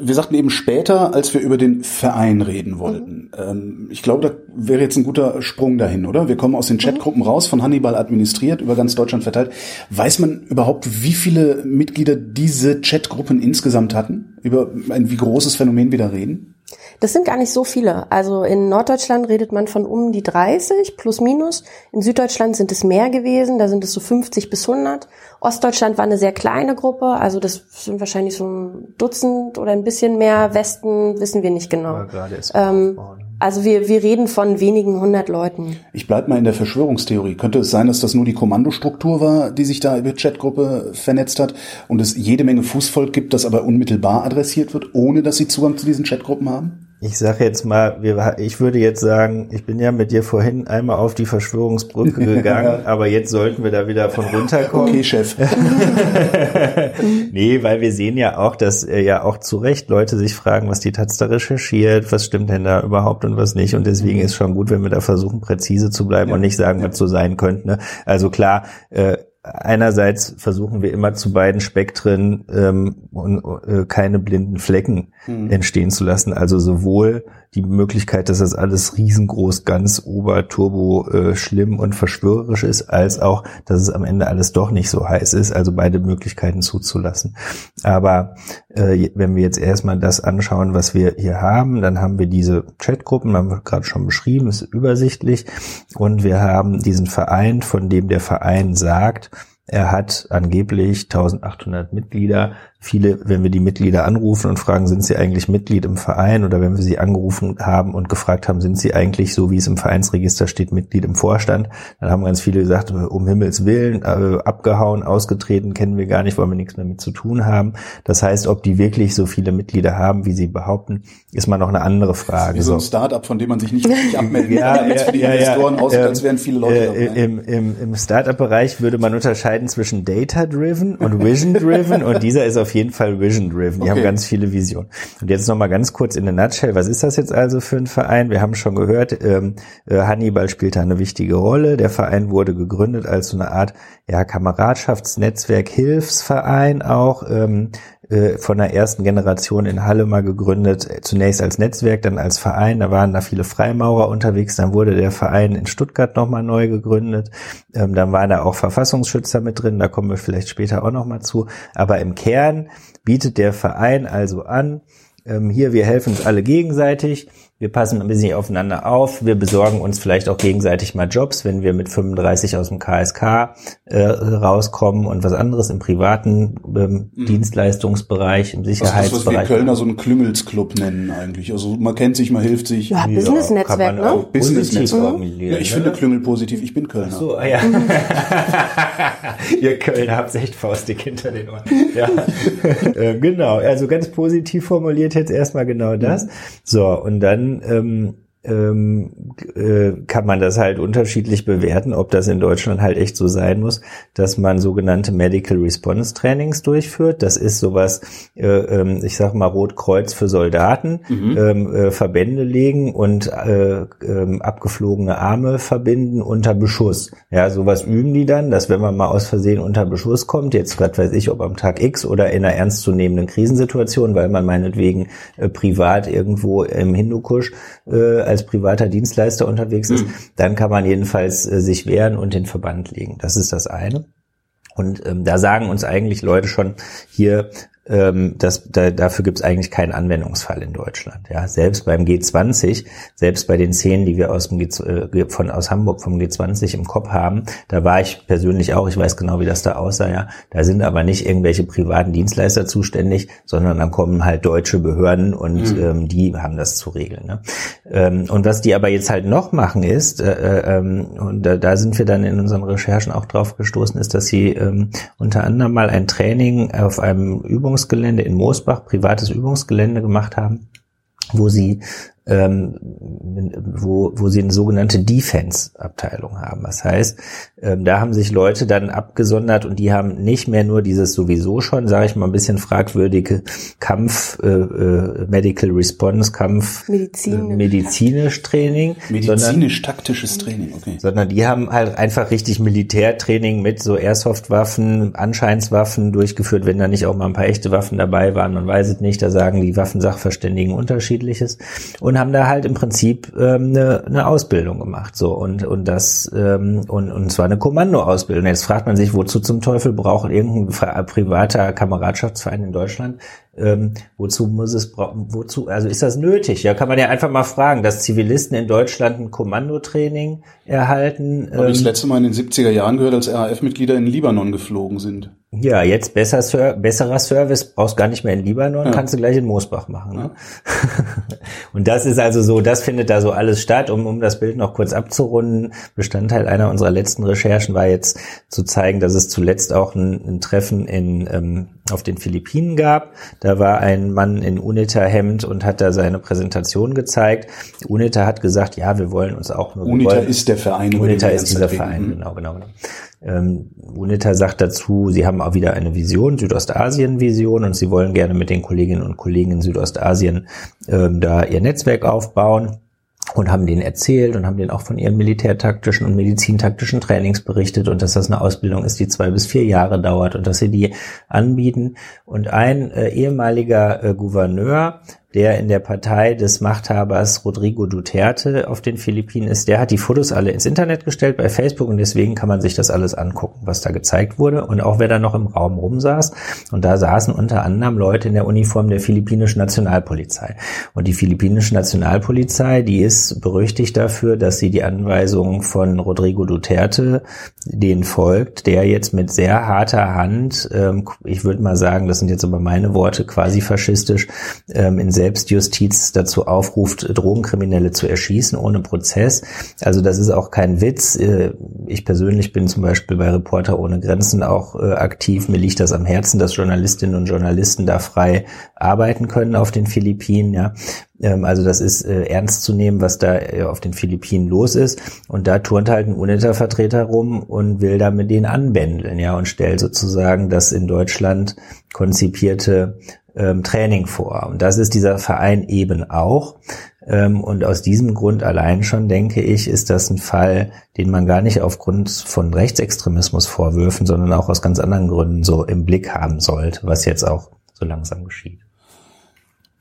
Wir sagten eben später, als wir über den Verein reden wollten. Ähm, ich glaube, da wäre jetzt ein guter Sprung dahin, oder? Wir kommen aus den Chatgruppen raus, von Hannibal administriert, über ganz Deutschland verteilt. Weiß man überhaupt, wie viele Mitglieder diese Chatgruppen insgesamt hatten? Über ein wie großes Phänomen wir da reden? Das sind gar nicht so viele. Also in Norddeutschland redet man von um die 30 plus minus. In Süddeutschland sind es mehr gewesen, da sind es so 50 bis 100. Ostdeutschland war eine sehr kleine Gruppe, also das sind wahrscheinlich so ein Dutzend oder ein bisschen mehr. Westen wissen wir nicht genau. Ja, gerade ist Ähm. Also wir, wir reden von wenigen hundert Leuten. Ich bleib mal in der Verschwörungstheorie. Könnte es sein, dass das nur die Kommandostruktur war, die sich da über Chatgruppe vernetzt hat und es jede Menge Fußvolk gibt, das aber unmittelbar adressiert wird, ohne dass sie Zugang zu diesen Chatgruppen haben? Ich sage jetzt mal, wir, ich würde jetzt sagen, ich bin ja mit dir vorhin einmal auf die Verschwörungsbrücke *laughs* gegangen, aber jetzt sollten wir da wieder von runterkommen. Okay, Chef. *laughs* nee, weil wir sehen ja auch, dass ja auch zu Recht Leute sich fragen, was die Taz da recherchiert, was stimmt denn da überhaupt und was nicht. Und deswegen ist schon gut, wenn wir da versuchen, präzise zu bleiben und nicht sagen, was so sein könnte. Ne? Also klar, äh, einerseits versuchen wir immer zu beiden Spektren ähm, und, äh, keine blinden Flecken entstehen zu lassen. Also sowohl die Möglichkeit, dass das alles riesengroß, ganz oberturbo äh, schlimm und verschwörerisch ist, als auch, dass es am Ende alles doch nicht so heiß ist. Also beide Möglichkeiten zuzulassen. Aber äh, wenn wir jetzt erstmal das anschauen, was wir hier haben, dann haben wir diese Chatgruppen, haben wir gerade schon beschrieben, ist übersichtlich. Und wir haben diesen Verein, von dem der Verein sagt, er hat angeblich 1800 Mitglieder. Viele, wenn wir die Mitglieder anrufen und fragen, sind sie eigentlich Mitglied im Verein oder wenn wir sie angerufen haben und gefragt haben, sind sie eigentlich, so wie es im Vereinsregister steht, Mitglied im Vorstand, dann haben ganz viele gesagt, um Himmels Willen, äh, abgehauen, ausgetreten, kennen wir gar nicht, wollen wir nichts mehr mit zu tun haben. Das heißt, ob die wirklich so viele Mitglieder haben, wie sie behaupten, ist mal noch eine andere Frage. Wie so ein. Startup, von dem man sich nicht wirklich abmelden *laughs* Ja, kann, damit ja, für die ja, ja. Investoren aussieht, Ähm, als wären viele Leute Äh, dabei. Im, im, im Startup-Bereich würde man unterscheiden zwischen Data-Driven und Vision-Driven und dieser ist auf jeden Fall Vision-Driven. Die Okay. haben ganz viele Visionen. Und jetzt nochmal ganz kurz in der Nutshell, was ist das jetzt also für ein Verein? Wir haben schon gehört, ähm, äh, Hannibal spielt da eine wichtige Rolle. Der Verein wurde gegründet als so eine Art ja, Kameradschaftsnetzwerk, Hilfsverein auch. Ähm, äh, von der ersten Generation in Halle mal gegründet, zunächst als Netzwerk, dann als Verein, da waren da viele Freimaurer unterwegs, dann wurde der Verein in Stuttgart nochmal neu gegründet, ähm, dann waren da auch Verfassungsschützer mit drin, da kommen wir vielleicht später auch nochmal zu, aber im Kern bietet der Verein also an, ähm, hier, wir helfen uns alle gegenseitig, wir passen ein bisschen aufeinander auf, wir besorgen uns vielleicht auch gegenseitig mal Jobs, wenn wir mit 35 aus dem KSK äh, rauskommen und was anderes im privaten ähm, Dienstleistungsbereich, im Also das, was wir Sicherheitsbereich. Kölner so einen Klüngelsclub nennen eigentlich. Also man kennt sich, man hilft sich. Ja, Business-Netzwerk, ne? Business positiv Netzwerk. formulieren, Ja, ich ne? finde Klüngel positiv, ich bin Kölner. So, ah ja. *laughs* Ihr Kölner habt echt faustig hinter den Ohren. Ja. *laughs* äh, genau, also ganz positiv formuliert jetzt erstmal genau das. So, und dann ähm, ähm, äh, kann man das halt unterschiedlich bewerten, ob das in Deutschland halt echt so sein muss, dass man sogenannte Medical Response Trainings durchführt. Das ist sowas, äh, ähm, ich sag mal Rotkreuz für Soldaten, ähm, äh, Verbände legen und äh, ähm, abgeflogene Arme verbinden unter Beschuss. Ja, sowas üben die dann, dass wenn man mal aus Versehen unter Beschuss kommt, jetzt gerade weiß ich, ob am Tag X oder in einer ernstzunehmenden Krisensituation, weil man meinetwegen äh, privat irgendwo im Hindukusch äh, als privater Dienstleister unterwegs ist, dann kann man jedenfalls äh, sich wehren und den Verband legen. Das ist das eine. Und ähm, da sagen uns eigentlich Leute schon hier, ähm, das, da, dafür gibt es eigentlich keinen Anwendungsfall in Deutschland. Ja, selbst beim G20, selbst bei den Szenen, die wir aus dem G, äh, von aus Hamburg vom G20 im Kopf haben, da war ich persönlich auch. Ich weiß genau, wie das da aussah. Ja, da sind aber nicht irgendwelche privaten Dienstleister zuständig, sondern dann kommen halt deutsche Behörden und ähm, die haben das zu regeln. Ne? Ähm, und was die aber jetzt halt noch machen ist, äh, äh, ähm, und da, da sind wir dann in unseren Recherchen auch drauf gestoßen, ist, dass sie ähm, unter anderem mal ein Training auf einem Übungsgelände in Moosbach, privates Übungsgelände gemacht haben, wo sie ähm, wo, wo sie eine sogenannte Defense-Abteilung haben. Das heißt, ähm, da haben sich Leute dann abgesondert und die haben nicht mehr nur dieses sowieso schon, sage ich mal, ein bisschen fragwürdige Kampf, äh, äh, Medical Response, Kampf, Medizin. äh, medizinisch Training, sondern, Medizinisch-taktisches Training, okay. sondern die haben halt einfach richtig Militärtraining mit so Airsoft-Waffen, Anscheinswaffen durchgeführt, wenn da nicht auch mal ein paar echte Waffen dabei waren, man weiß es nicht, da sagen die Waffensachverständigen unterschiedliches und haben da halt im Prinzip ähm, eine, eine Ausbildung gemacht, so und und das ähm, und und zwar eine Kommandoausbildung. Jetzt fragt man sich, wozu zum Teufel braucht irgendein privater Kameradschaftsverein in Deutschland ähm, wozu muss es wozu also ist das nötig? Ja, kann man ja einfach mal fragen, dass Zivilisten in Deutschland ein Kommandotraining erhalten. Habe ähm, ich das letzte Mal in den 70er Jahren gehört, als RAF-Mitglieder in Libanon geflogen sind. Ja, jetzt besser, besserer Service, brauchst gar nicht mehr in Libanon, ja. kannst du gleich in Moosbach machen. Ne? Ja. *laughs* Und das ist also so, das findet da so alles statt. Um, um das Bild noch kurz abzurunden, Bestandteil einer unserer letzten Recherchen war jetzt zu zeigen, dass es zuletzt auch ein, ein Treffen in, ähm, auf den Philippinen gab. Da war ein Mann in UNITA-Hemd und hat da seine Präsentation gezeigt. UNITA hat gesagt, ja, wir wollen uns auch nur... UNITA wollen, ist der Verein. UNITA ist dieser Verein, genau, genau, genau. Ähm, UNITA sagt dazu, sie haben auch wieder eine Vision, Südostasien-Vision, und sie wollen gerne mit den Kolleginnen und Kollegen in Südostasien ähm, da ihr Netzwerk aufbauen und haben denen erzählt und haben denen auch von ihren militärtaktischen und medizintaktischen Trainings berichtet und dass das eine Ausbildung ist, die zwei bis vier Jahre dauert und dass sie die anbieten. Und ein äh, ehemaliger äh, Gouverneur der in der Partei des Machthabers Rodrigo Duterte auf den Philippinen ist, der hat die Fotos alle ins Internet gestellt bei Facebook und deswegen kann man sich das alles angucken, was da gezeigt wurde und auch wer da noch im Raum rumsaß. Und da saßen unter anderem Leute in der Uniform der philippinischen Nationalpolizei. Und die philippinische Nationalpolizei, die ist berüchtigt dafür, dass sie die Anweisungen von Rodrigo Duterte denen folgt, der jetzt mit sehr harter Hand, ähm, ich würde mal sagen, das sind jetzt aber meine Worte, quasi faschistisch, ähm, in Selbstjustiz dazu aufruft, Drogenkriminelle zu erschießen ohne Prozess. Also das ist auch kein Witz. Äh, ich persönlich bin zum Beispiel bei Reporter ohne Grenzen auch äh, aktiv. Mir liegt das am Herzen, dass Journalistinnen und Journalisten da frei arbeiten können auf den Philippinen. Ja, ähm, also das ist äh, ernst zu nehmen, was da auf den Philippinen los ist. Und da turnt halt ein UNITA-Vertreter rum und will da mit denen anbändeln, ja, und stellt sozusagen das in Deutschland konzipierte ähm, Training vor. Und das ist dieser Verein eben auch. Ähm, und aus diesem Grund allein schon, denke ich, ist das ein Fall, den man gar nicht aufgrund von Rechtsextremismus vorwürfen, sondern auch aus ganz anderen Gründen so im Blick haben sollte, was jetzt auch so langsam geschieht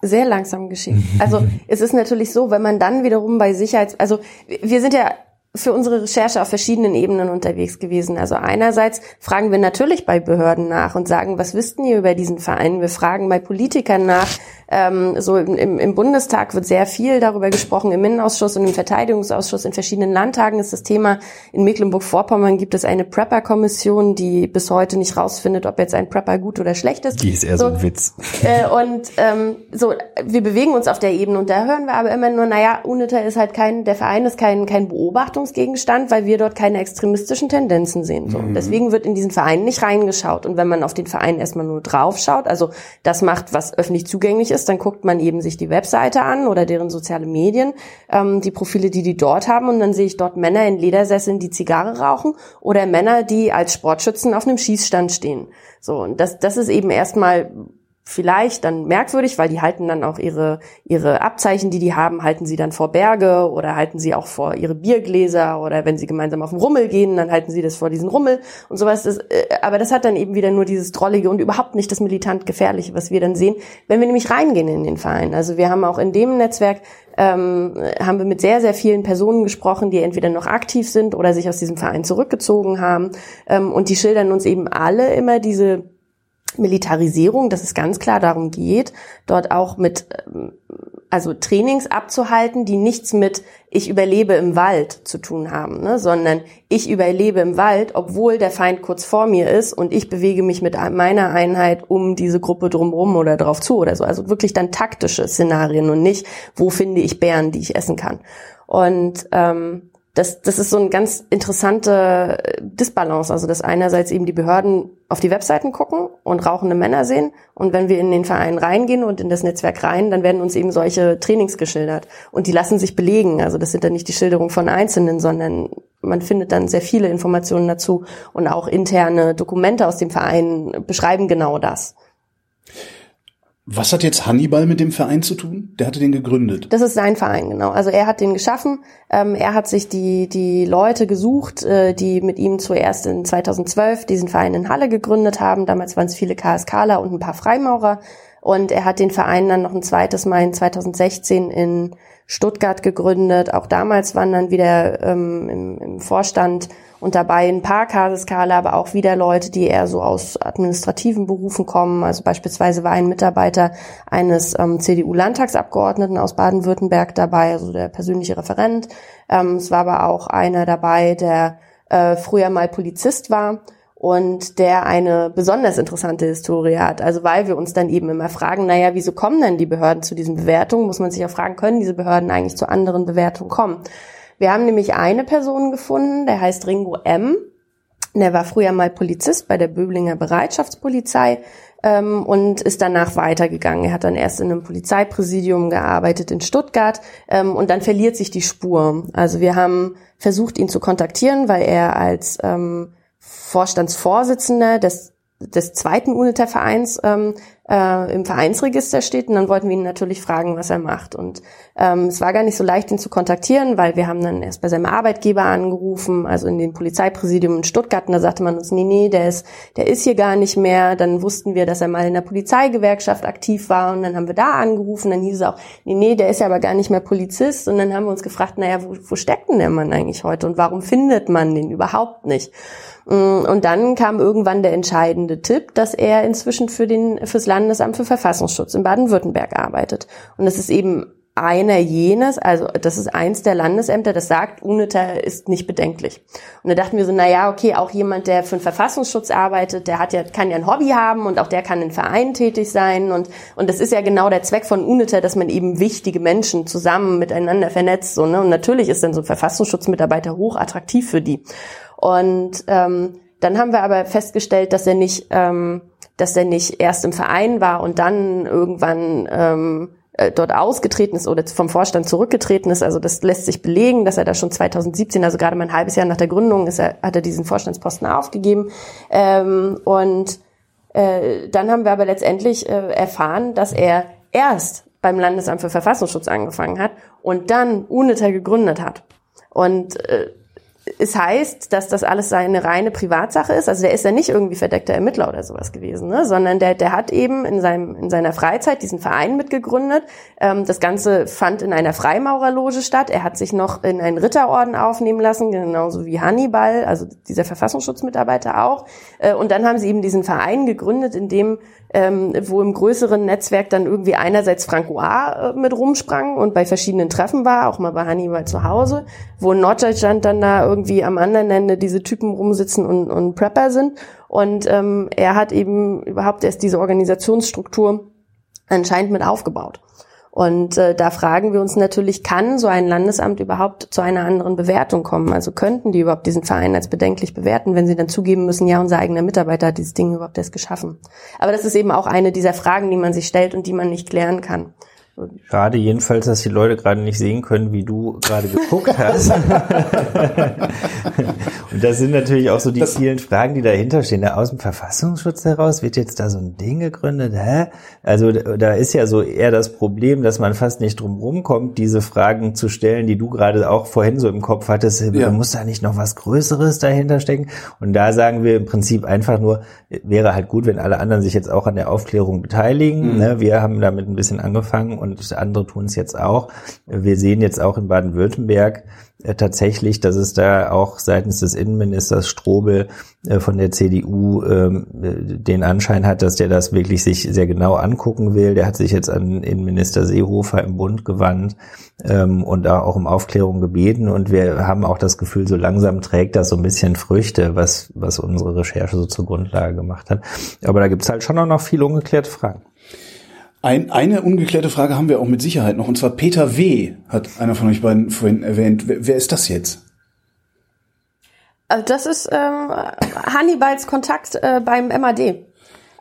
sehr langsam geschieht. Also es ist natürlich so, wenn man dann wiederum bei Sicherheits, also wir sind ja für unsere Recherche auf verschiedenen Ebenen unterwegs gewesen. Also einerseits fragen wir natürlich bei Behörden nach und sagen, was wüssten ihr über diesen Verein? Wir fragen bei Politikern nach, ähm, so im, im Bundestag wird sehr viel darüber gesprochen, im Innenausschuss und im Verteidigungsausschuss. In verschiedenen Landtagen ist das Thema. In Mecklenburg-Vorpommern gibt es eine Prepper-Kommission, die bis heute nicht rausfindet, ob jetzt ein Prepper gut oder schlecht ist. Die ist eher so, so ein Witz. Äh, und ähm, so, wir bewegen uns auf der Ebene und da hören wir aber immer nur, naja, UNITA ist halt kein, der Verein ist kein, kein Beobachtungsgegenstand, weil wir dort keine extremistischen Tendenzen sehen. So. Mhm. Deswegen wird in diesen Verein nicht reingeschaut. Und wenn man auf den Verein erstmal nur draufschaut, also das macht, was öffentlich zugänglich ist, ist, dann guckt man eben sich die Webseite an oder deren soziale Medien, ähm, die Profile, die die dort haben und dann sehe ich dort Männer in Ledersesseln, die Zigarre rauchen oder Männer, die als Sportschützen auf einem Schießstand stehen. So, und das, das ist eben erstmal vielleicht dann merkwürdig, weil die halten dann auch ihre, ihre Abzeichen, die die haben, halten sie dann vor Berge oder halten sie auch vor ihre Biergläser oder wenn sie gemeinsam auf den Rummel gehen, dann halten sie das vor diesen Rummel und sowas. Das, äh, aber das hat dann eben wieder nur dieses Drollige und überhaupt nicht das militant Gefährliche, was wir dann sehen, wenn wir nämlich reingehen in den Verein. Also wir haben auch in dem Netzwerk ähm, haben wir mit sehr, sehr vielen Personen gesprochen, die entweder noch aktiv sind oder sich aus diesem Verein zurückgezogen haben. Ähm, und die schildern uns eben alle immer diese Militarisierung, dass es ganz klar darum geht, dort auch mit ähm, also Trainings abzuhalten, die nichts mit ich überlebe im Wald zu tun haben, ne, sondern ich überlebe im Wald, obwohl der Feind kurz vor mir ist und ich bewege mich mit meiner Einheit um diese Gruppe drumherum oder drauf zu oder so. Also wirklich dann taktische Szenarien und nicht, wo finde ich Bären, die ich essen kann. Und ähm, das, das ist so eine ganz interessante Disbalance. Also, dass einerseits eben die Behörden auf die Webseiten gucken und rauchende Männer sehen. Und wenn wir in den Verein reingehen und in das Netzwerk rein, dann werden uns eben solche Trainings geschildert. Und die lassen sich belegen. Also, das sind dann nicht die Schilderungen von Einzelnen, sondern man findet dann sehr viele Informationen dazu. Und auch interne Dokumente aus dem Verein beschreiben genau das. Was hat jetzt Hannibal mit dem Verein zu tun? Der hatte den gegründet. Das ist sein Verein, genau. Also er hat den geschaffen. Ähm, er hat sich die, die Leute gesucht, äh, die mit ihm zuerst in 2012 diesen Verein in Halle gegründet haben. Damals waren es viele KSKler und ein paar Freimaurer. Und er hat den Verein dann noch ein zweites Mal in 2016 in Stuttgart gegründet. Auch damals waren dann wieder ähm, im, im Vorstand und dabei ein paar Kaderskala, aber auch wieder Leute, die eher so aus administrativen Berufen kommen. Also beispielsweise war ein Mitarbeiter eines ähm, CDU-Landtagsabgeordneten aus Baden-Württemberg dabei, also der persönliche Referent. Ähm, es war aber auch einer dabei, der äh, früher mal Polizist war und der eine besonders interessante Historie hat. Also weil wir uns dann eben immer fragen, naja, wieso kommen denn die Behörden zu diesen Bewertungen? Muss man sich auch fragen, können diese Behörden eigentlich zu anderen Bewertungen kommen? Wir haben nämlich eine Person gefunden, der heißt Ringo M. Der war früher mal Polizist bei der Böblinger Bereitschaftspolizei ähm, und ist danach weitergegangen. Er hat dann erst in einem Polizeipräsidium gearbeitet in Stuttgart ähm, und dann verliert sich die Spur. Also wir haben versucht, ihn zu kontaktieren, weil er als ähm, Vorstandsvorsitzender des des zweiten UNITA-Vereins ähm, äh, im Vereinsregister steht. Und dann wollten wir ihn natürlich fragen, was er macht. Und ähm, es war gar nicht so leicht, ihn zu kontaktieren, weil wir haben dann erst bei seinem Arbeitgeber angerufen, also in dem Polizeipräsidium in Stuttgart. Und da sagte man uns, nee, nee, der ist, der ist hier gar nicht mehr. Dann wussten wir, dass er mal in der Polizeigewerkschaft aktiv war. Und dann haben wir da angerufen. Dann hieß es auch, nee, nee, der ist ja aber gar nicht mehr Polizist. Und dann haben wir uns gefragt, naja, wo, wo steckt denn der Mann eigentlich heute? Und warum findet man den überhaupt nicht? Mm, und dann kam irgendwann der entscheidende Tipp, dass er inzwischen für den, fürs Landesamt für Verfassungsschutz in Baden-Württemberg arbeitet. Und das ist eben einer jenes, also das ist eins der Landesämter, das sagt, UNITA ist nicht bedenklich. Und da dachten wir so, na ja, okay, auch jemand, der für den Verfassungsschutz arbeitet, der hat ja, kann ja ein Hobby haben und auch der kann in Vereinen tätig sein und, und das ist ja genau der Zweck von UNITA, dass man eben wichtige Menschen zusammen miteinander vernetzt, so, ne? Und natürlich ist dann so ein Verfassungsschutzmitarbeiter hoch attraktiv für die. Und ähm, dann haben wir aber festgestellt, dass er nicht, ähm, dass er nicht erst im Verein war und dann irgendwann ähm, äh, dort ausgetreten ist oder vom Vorstand zurückgetreten ist. Also das lässt sich belegen, dass er da schon 2017, also gerade mal ein halbes Jahr nach der Gründung, ist er, hat er diesen Vorstandsposten aufgegeben. Ähm, und äh, dann haben wir aber letztendlich äh, erfahren, dass er erst beim Landesamt für Verfassungsschutz angefangen hat und dann UNITA gegründet hat. Und äh, es heißt, dass das alles seine reine Privatsache ist. Also der ist ja nicht irgendwie verdeckter Ermittler oder sowas gewesen, ne? sondern der, der hat eben in, seinem, in seiner Freizeit diesen Verein mitgegründet. Ähm, das Ganze fand in einer Freimaurerloge statt. Er hat sich noch in einen Ritterorden aufnehmen lassen, genauso wie Hannibal, also dieser Verfassungsschutzmitarbeiter auch. Äh, und dann haben sie eben diesen Verein gegründet, in dem ähm, wo im größeren Netzwerk dann irgendwie einerseits Franco A. Äh, mit rumsprang und bei verschiedenen Treffen war, auch mal bei Hannibal zu Hause, wo in Norddeutschland dann da irgendwie am anderen Ende diese Typen rumsitzen und, und Prepper sind. Und ähm, er hat eben überhaupt erst diese Organisationsstruktur anscheinend mit aufgebaut. Und äh, da fragen wir uns natürlich, kann so ein Landesamt überhaupt zu einer anderen Bewertung kommen? Also könnten die überhaupt diesen Verein als bedenklich bewerten, wenn sie dann zugeben müssen, ja, unser eigener Mitarbeiter hat dieses Ding überhaupt erst geschaffen. Aber das ist eben auch eine dieser Fragen, die man sich stellt und die man nicht klären kann. Schade jedenfalls, dass die Leute gerade nicht sehen können, wie du gerade geguckt hast. *laughs* und das sind natürlich auch so die das vielen Fragen, die dahinter stehen. aus dem Verfassungsschutz heraus wird jetzt da so ein Ding gegründet. Hä? Also da ist ja so eher das Problem, dass man fast nicht drum rumkommt, diese Fragen zu stellen, die du gerade auch vorhin so im Kopf hattest. Ja. Muss da nicht noch was Größeres dahinter stecken? Und da sagen wir im Prinzip einfach nur, wäre halt gut, wenn alle anderen sich jetzt auch an der Aufklärung beteiligen. Mhm. Ne? Wir haben damit ein bisschen angefangen und andere tun es jetzt auch. Wir sehen jetzt auch in Baden-Württemberg äh, tatsächlich, dass es da auch seitens des Innenministers Strobel äh, von der CDU ähm, den Anschein hat, dass der das wirklich sich sehr genau angucken will. Der hat sich jetzt an Innenminister Seehofer im Bund gewandt ähm, und da auch um Aufklärung gebeten. Und wir haben auch das Gefühl, so langsam trägt das so ein bisschen Früchte, was, was unsere Recherche so zur Grundlage gemacht hat. Aber da gibt's halt schon auch noch viele ungeklärte Fragen. Ein, eine ungeklärte Frage haben wir auch mit Sicherheit noch, und zwar Peter W. hat einer von euch beiden vorhin erwähnt. Wer, wer ist das jetzt? Also das ist ähm, Hannibals Kontakt äh, beim MAD.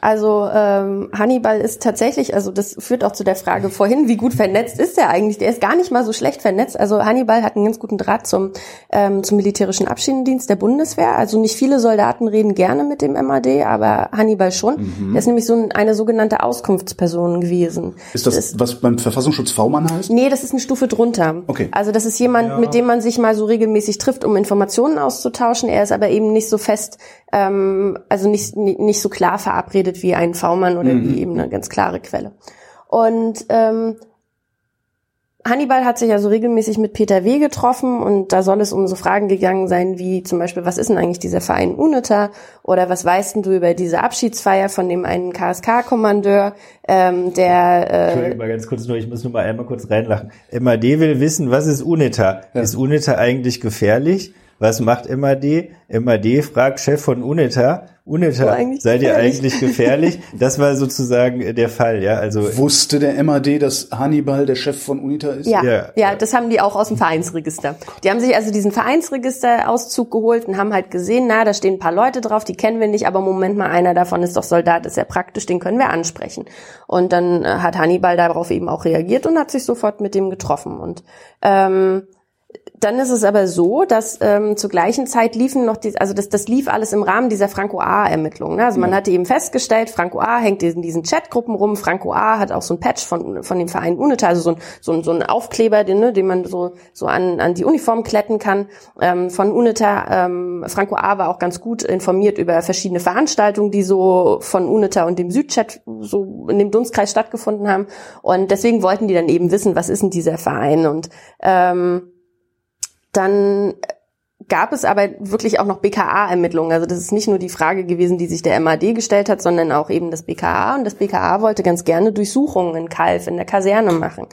Also ähm, Hannibal ist tatsächlich, also das führt auch zu der Frage vorhin, wie gut vernetzt ist er eigentlich? Der ist gar nicht mal so schlecht vernetzt. Also Hannibal hat einen ganz guten Draht zum, ähm, zum militärischen Abschiedendienst der Bundeswehr. Also nicht viele Soldaten reden gerne mit dem MAD, aber Hannibal schon. Mhm. Der ist nämlich so ein, eine sogenannte Auskunftsperson gewesen. Ist das, das was beim Verfassungsschutz V-Mann heißt? Nee, das ist eine Stufe drunter. Okay. Also das ist jemand, ja. mit dem man sich mal so regelmäßig trifft, um Informationen auszutauschen. Er ist aber eben nicht so fest, ähm, also nicht, nicht so klar verabredet gebildet wie ein V-Mann oder mhm. wie eben eine ganz klare Quelle. Und ähm, Hannibal hat sich also regelmäßig mit Peter W. getroffen und da soll es um so Fragen gegangen sein wie zum Beispiel, was ist denn eigentlich dieser Verein UNITA oder was weißt denn du über diese Abschiedsfeier von dem einen KSK-Kommandeur, ähm, der... Äh, Entschuldigung mal ganz kurz nur, ich muss nur mal einmal kurz reinlachen. MAD will wissen, was ist UNITA? Ja. Ist UNITA eigentlich gefährlich? Was macht MAD? MAD fragt Chef von UNITA, UNITA, seid ihr eigentlich gefährlich? Das war sozusagen der Fall, ja. Also wusste der MAD, dass Hannibal der Chef von UNITA ist? Ja, ja, ja, das haben die auch aus dem Vereinsregister. Die haben sich also diesen Vereinsregisterauszug geholt und haben halt gesehen, na, da stehen ein paar Leute drauf, die kennen wir nicht, aber Moment mal, einer davon ist doch Soldat, ist ja praktisch, den können wir ansprechen. Und dann äh, hat Hannibal darauf eben auch reagiert und hat sich sofort mit dem getroffen und ähm, dann ist es aber so, dass ähm, zur gleichen Zeit liefen noch die, also das, das lief alles im Rahmen dieser Franco A-Ermittlungen. Ne? Also man hatte eben festgestellt, Franco A hängt in diesen Chatgruppen rum. Franco A hat auch so ein Patch von von dem Verein UNITA, also so ein so ein, so ein Aufkleber, den, ne, den man so so an an die Uniform kletten kann ähm, von UNITA. Ähm, Franco A war auch ganz gut informiert über verschiedene Veranstaltungen, die so von UNITA und dem Südchat so in dem Dunstkreis stattgefunden haben. Und deswegen wollten die dann eben wissen, was ist denn dieser Verein und ähm, dann gab es aber wirklich auch noch BKA-Ermittlungen. Also das ist nicht nur die Frage gewesen, die sich der MAD gestellt hat, sondern auch eben das BKA. Und das BKA wollte ganz gerne Durchsuchungen in Kalf in der Kaserne machen.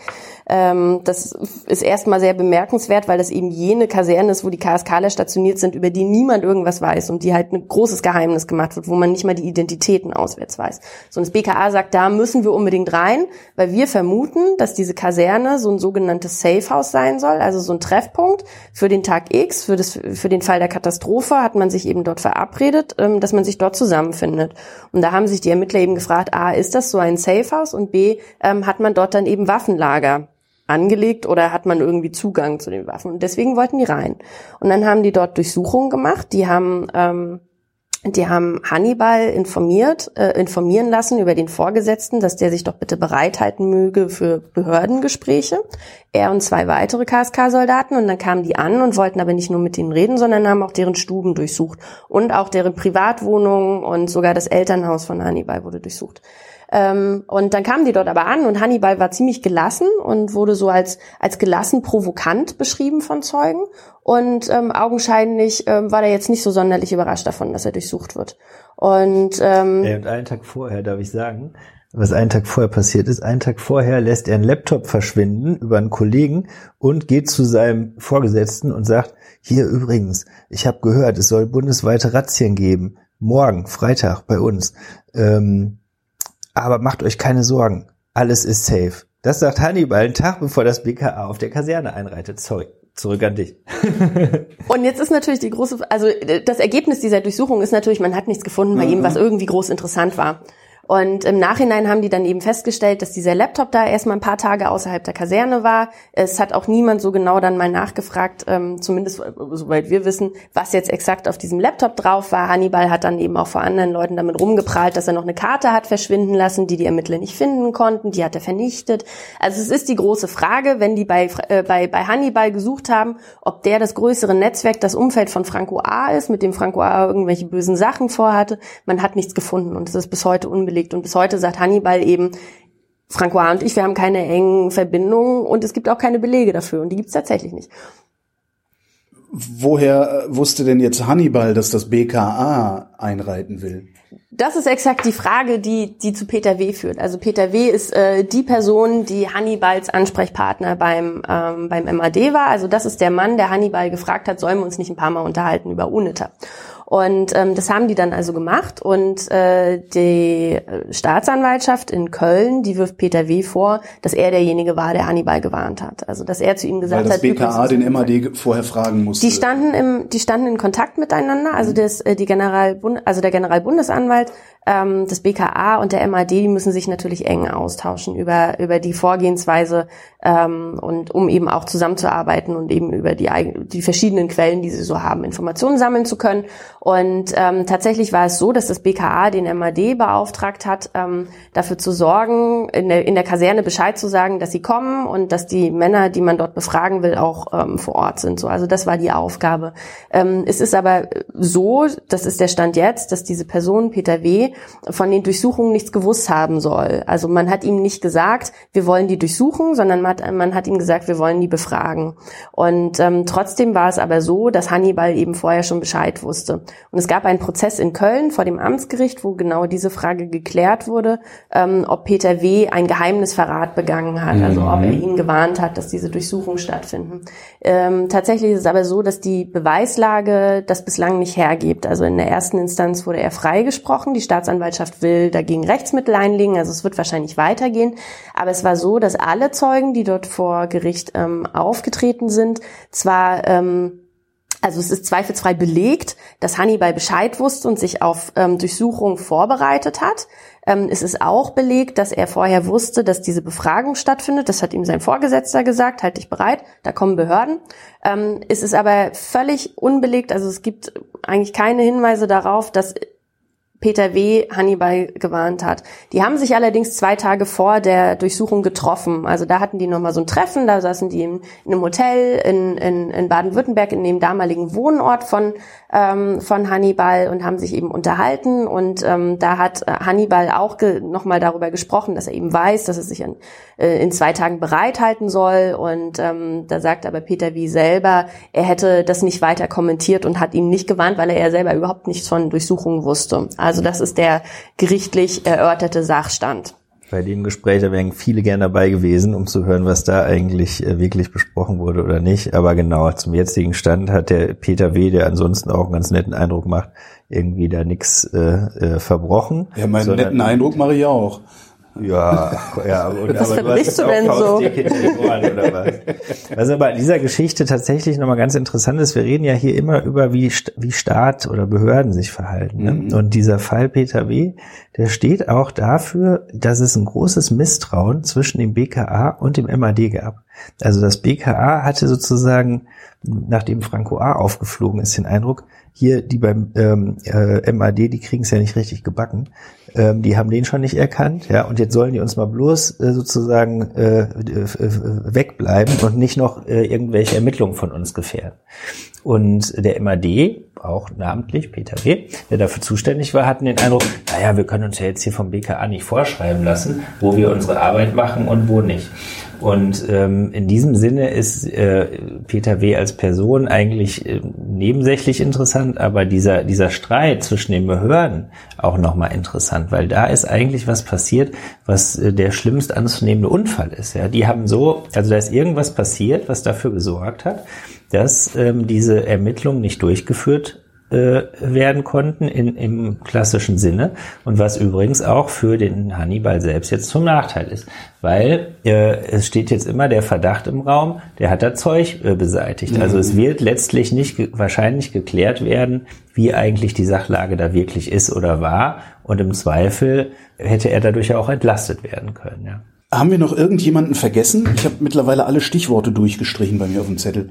Ähm, das ist erstmal sehr bemerkenswert, weil das eben jene Kaserne ist, wo die KSKler stationiert sind, über die niemand irgendwas weiß und die halt ein großes Geheimnis gemacht wird, wo man nicht mal die Identitäten auswärts weiß. So, und das BKA sagt, da müssen wir unbedingt rein, weil wir vermuten, dass diese Kaserne so ein sogenanntes Safe House sein soll, also so ein Treffpunkt für den Tag X, für, das, für den Fall der Katastrophe hat man sich eben dort verabredet, ähm, dass man sich dort zusammenfindet. Und da haben sich die Ermittler eben gefragt, A, ist das so ein Safe House und B, ähm, hat man dort dann eben Waffenlager angelegt oder hat man irgendwie Zugang zu den Waffen. Und deswegen wollten die rein. Und dann haben die dort Durchsuchungen gemacht. Die haben ähm, die haben Hannibal informiert, äh, informieren lassen über den Vorgesetzten, dass der sich doch bitte bereithalten möge für Behördengespräche. Er und zwei weitere KSK-Soldaten. Und dann kamen die an und wollten aber nicht nur mit denen reden, sondern haben auch deren Stuben durchsucht. Und auch deren Privatwohnungen und sogar das Elternhaus von Hannibal wurde durchsucht. Ähm, und dann kamen die dort aber an und Hannibal war ziemlich gelassen und wurde so als, als gelassen provokant beschrieben von Zeugen. Und ähm, augenscheinlich ähm, war er jetzt nicht so sonderlich überrascht davon, dass er durchsucht wird. Und, ähm, und einen Tag vorher, darf ich sagen, was einen Tag vorher passiert ist. Einen Tag vorher lässt er einen Laptop verschwinden über einen Kollegen und geht zu seinem Vorgesetzten und sagt, hier übrigens, ich habe gehört, es soll bundesweite Razzien geben. Morgen, Freitag bei uns. Ähm, aber macht euch keine Sorgen, alles ist safe. Das sagt Hannibal einen Tag bevor das BKA auf der Kaserne einreitet. Sorry. Zurück an dich. *laughs* und jetzt ist natürlich die große, also das Ergebnis dieser Durchsuchung ist natürlich, man hat nichts gefunden bei mhm. ihm, was irgendwie groß interessant war. Und im Nachhinein haben die dann eben festgestellt, dass dieser Laptop da erstmal ein paar Tage außerhalb der Kaserne war. Es hat auch niemand so genau dann mal nachgefragt, ähm, zumindest äh, soweit wir wissen, was jetzt exakt auf diesem Laptop drauf war. Hannibal hat dann eben auch vor anderen Leuten damit rumgeprahlt, dass er noch eine Karte hat verschwinden lassen, die die Ermittler nicht finden konnten. Die hat er vernichtet. Also es ist die große Frage, wenn die bei, äh, bei, bei Hannibal gesucht haben, ob der das größere Netzwerk, das Umfeld von Franco A ist, mit dem Franco A irgendwelche bösen Sachen vorhatte. Man hat nichts gefunden und es ist bis heute unbelegt gelegt. Und bis heute sagt Hannibal eben, Francois und ich, wir haben keine engen Verbindungen und es gibt auch keine Belege dafür und die gibt es tatsächlich nicht. Woher äh, wusste denn jetzt Hannibal, dass das BKA einreiten will? Das ist exakt die Frage, die, die zu Peter W. führt. Also Peter W. ist äh, die Person, die Hannibals Ansprechpartner beim, ähm, beim MAD war. Also das ist der Mann, der Hannibal gefragt hat, sollen wir uns nicht ein paar Mal unterhalten über UNITA. Und ähm, das haben die dann also gemacht und äh, die Staatsanwaltschaft in Köln, die wirft Peter W. vor, dass er derjenige war, der Hannibal gewarnt hat. Also dass er zu ihm gesagt Weil das hat, BKA den MAD vorher fragen musste. die standen im, die standen in Kontakt miteinander. Also das, äh, die Generalbund, also der Generalbundesanwalt, ähm, das BKA und der MAD, die müssen sich natürlich eng austauschen über über die Vorgehensweise ähm, und um eben auch zusammenzuarbeiten und eben über die die verschiedenen Quellen, die sie so haben, Informationen sammeln zu können. Und ähm, tatsächlich war es so, dass das BKA den MAD beauftragt hat, ähm, dafür zu sorgen, in der, in der Kaserne Bescheid zu sagen, dass sie kommen und dass die Männer, die man dort befragen will, auch ähm, vor Ort sind. So, also das war die Aufgabe. Ähm, es ist aber so, das ist der Stand jetzt, dass diese Person Peter W. von den Durchsuchungen nichts gewusst haben soll. Also man hat ihm nicht gesagt, wir wollen die durchsuchen, sondern man hat, man hat ihm gesagt, wir wollen die befragen. Und ähm, trotzdem war es aber so, dass Hannibal eben vorher schon Bescheid wusste. Und es gab einen Prozess in Köln vor dem Amtsgericht, wo genau diese Frage geklärt wurde, ähm, ob Peter W. ein Geheimnisverrat begangen hat, also ob er ihn gewarnt hat, dass diese Durchsuchungen stattfinden. Ähm, tatsächlich ist es aber so, dass die Beweislage das bislang nicht hergibt. Also in der ersten Instanz wurde er freigesprochen. Die Staatsanwaltschaft will dagegen Rechtsmittel einlegen. Also es wird wahrscheinlich weitergehen. Aber es war so, dass alle Zeugen, die dort vor Gericht ähm, aufgetreten sind, zwar ähm, also es ist zweifelsfrei belegt, dass Hannibal Bescheid wusste und sich auf ähm, Durchsuchung vorbereitet hat. Ähm, es ist auch belegt, dass er vorher wusste, dass diese Befragung stattfindet. Das hat ihm sein Vorgesetzter gesagt, halt dich bereit, da kommen Behörden. Ähm, es ist aber völlig unbelegt, also es gibt eigentlich keine Hinweise darauf, dass Peter W. Hannibal gewarnt hat. Die haben sich allerdings zwei Tage vor der Durchsuchung getroffen. Also da hatten die nochmal so ein Treffen, da saßen die in, in einem Hotel in, in, in Baden-Württemberg, in dem damaligen Wohnort von, ähm, von Hannibal und haben sich eben unterhalten. Und ähm, da hat äh, Hannibal auch nochmal darüber gesprochen, dass er eben weiß, dass er sich an, äh, in zwei Tagen bereithalten soll. Und ähm, da sagt aber Peter W. selber, er hätte das nicht weiter kommentiert und hat ihn nicht gewarnt, weil er ja selber überhaupt nichts von Durchsuchungen wusste. Also das ist der gerichtlich erörterte Sachstand. Bei dem Gespräch, da wären viele gern dabei gewesen, um zu hören, was da eigentlich äh, wirklich besprochen wurde oder nicht. Aber genau, zum jetzigen Stand hat der Peter W., der ansonsten auch einen ganz netten Eindruck macht, irgendwie da nichts äh, äh, verbrochen. Ja, meinen netten Eindruck mache ich auch. Ja, ja, und, Was aber du verbrichst hast du denn so? Was? Was aber an dieser Geschichte tatsächlich nochmal ganz interessant ist, wir reden ja hier immer über, wie, wie Staat oder Behörden sich verhalten. Ne? Und dieser Fall Peter W., der steht auch dafür, dass es ein großes Misstrauen zwischen dem BKA und dem MAD gab. Also das BKA hatte sozusagen, nachdem Franco A. aufgeflogen ist, den Eindruck, hier die beim ähm, äh, MAD, die kriegen es ja nicht richtig gebacken. Ähm, die haben den schon nicht erkannt, ja, und jetzt sollen die uns mal bloß äh, sozusagen äh, wegbleiben und nicht noch äh, irgendwelche Ermittlungen von uns gefährden. Und der MAD, auch namentlich Peter W., der dafür zuständig war, hatten den Eindruck, naja, wir können uns ja jetzt hier vom BKA nicht vorschreiben lassen, wo wir unsere Arbeit machen und wo nicht. Und ähm, in diesem Sinne ist äh, Peter W. als Person eigentlich äh, nebensächlich interessant, aber dieser, dieser Streit zwischen den Behörden auch nochmal interessant, weil da ist eigentlich was passiert, was äh, der schlimmst anzunehmende Unfall ist. Ja, die haben so, also da ist irgendwas passiert, was dafür gesorgt hat, dass ähm, diese Ermittlungen nicht durchgeführt äh, werden konnten in, im klassischen Sinne und was übrigens auch für den Hannibal selbst jetzt zum Nachteil ist, weil äh, es steht jetzt immer der Verdacht im Raum, der hat da Zeug äh, beseitigt. Also es wird letztlich nicht ge wahrscheinlich geklärt werden, wie eigentlich die Sachlage da wirklich ist oder war und im Zweifel hätte er dadurch ja auch entlastet werden können. Ja. Haben wir noch irgendjemanden vergessen? Ich habe mittlerweile alle Stichworte durchgestrichen bei mir auf dem Zettel.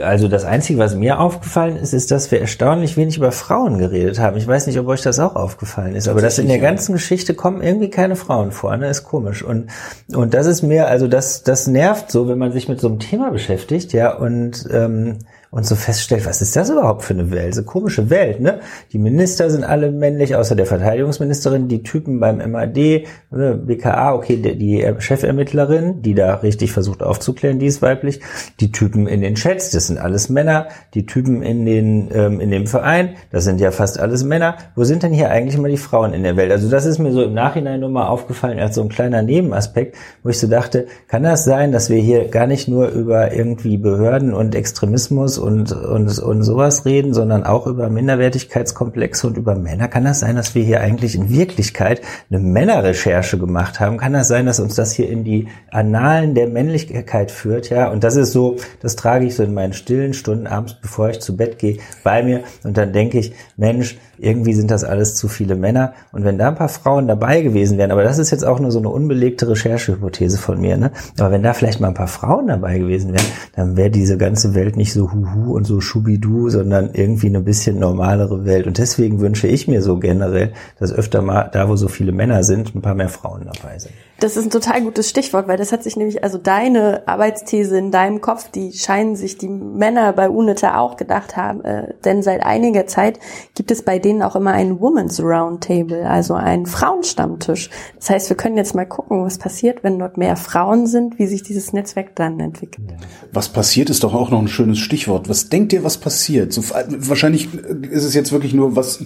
Also das Einzige, was mir aufgefallen ist, ist, dass wir erstaunlich wenig über Frauen geredet haben. Ich weiß nicht, ob euch das auch aufgefallen ist, aber dass in der ganzen Geschichte kommen irgendwie keine Frauen vor, ne? Ist komisch. Und, und das ist mir, also das, das nervt so, wenn man sich mit so einem Thema beschäftigt, ja, und, ähm, und so feststellt, was ist das überhaupt für eine Welt? So komische Welt, ne? Die Minister sind alle männlich, außer der Verteidigungsministerin, die Typen beim MAD, ne, BKA, okay, die, die Chefermittlerin, die da richtig versucht aufzuklären, die ist weiblich, die Typen in den Chats, das sind alles Männer, die Typen in den, ähm, in dem Verein, das sind ja fast alles Männer. Wo sind denn hier eigentlich immer die Frauen in der Welt? Also das ist mir so im Nachhinein nur mal aufgefallen als so ein kleiner Nebenaspekt, wo ich so dachte, kann das sein, dass wir hier gar nicht nur über irgendwie Behörden und Extremismus und, und, und sowas reden, sondern auch über Minderwertigkeitskomplexe und über Männer. Kann das sein, dass wir hier eigentlich in Wirklichkeit eine Männerrecherche gemacht haben? Kann das sein, dass uns das hier in die Annalen der Männlichkeit führt? Ja, und das ist so, das trage ich so in meinen stillen Stunden abends, bevor ich zu Bett gehe, bei mir. Und dann denke ich, Mensch, irgendwie sind das alles zu viele Männer. Und wenn da ein paar Frauen dabei gewesen wären, aber das ist jetzt auch nur so eine unbelegte Recherchehypothese von mir, ne? Aber wenn da vielleicht mal ein paar Frauen dabei gewesen wären, dann wäre diese ganze Welt nicht so huhu und so schubidu, sondern irgendwie eine bisschen normalere Welt. Und deswegen wünsche ich mir so generell, dass öfter mal da, wo so viele Männer sind, ein paar mehr Frauen dabei sind. Das ist ein total gutes Stichwort, weil das hat sich nämlich, also deine Arbeitsthese in deinem Kopf, die scheinen sich die Männer bei UNITA auch gedacht haben, äh, denn seit einiger Zeit gibt es bei denen auch immer ein Women's Roundtable, also einen Frauenstammtisch. Das heißt, wir können jetzt mal gucken, was passiert, wenn dort mehr Frauen sind, wie sich dieses Netzwerk dann entwickelt. Was passiert ist doch auch noch ein schönes Stichwort. Was denkt ihr, was passiert? So, wahrscheinlich ist es jetzt wirklich nur, was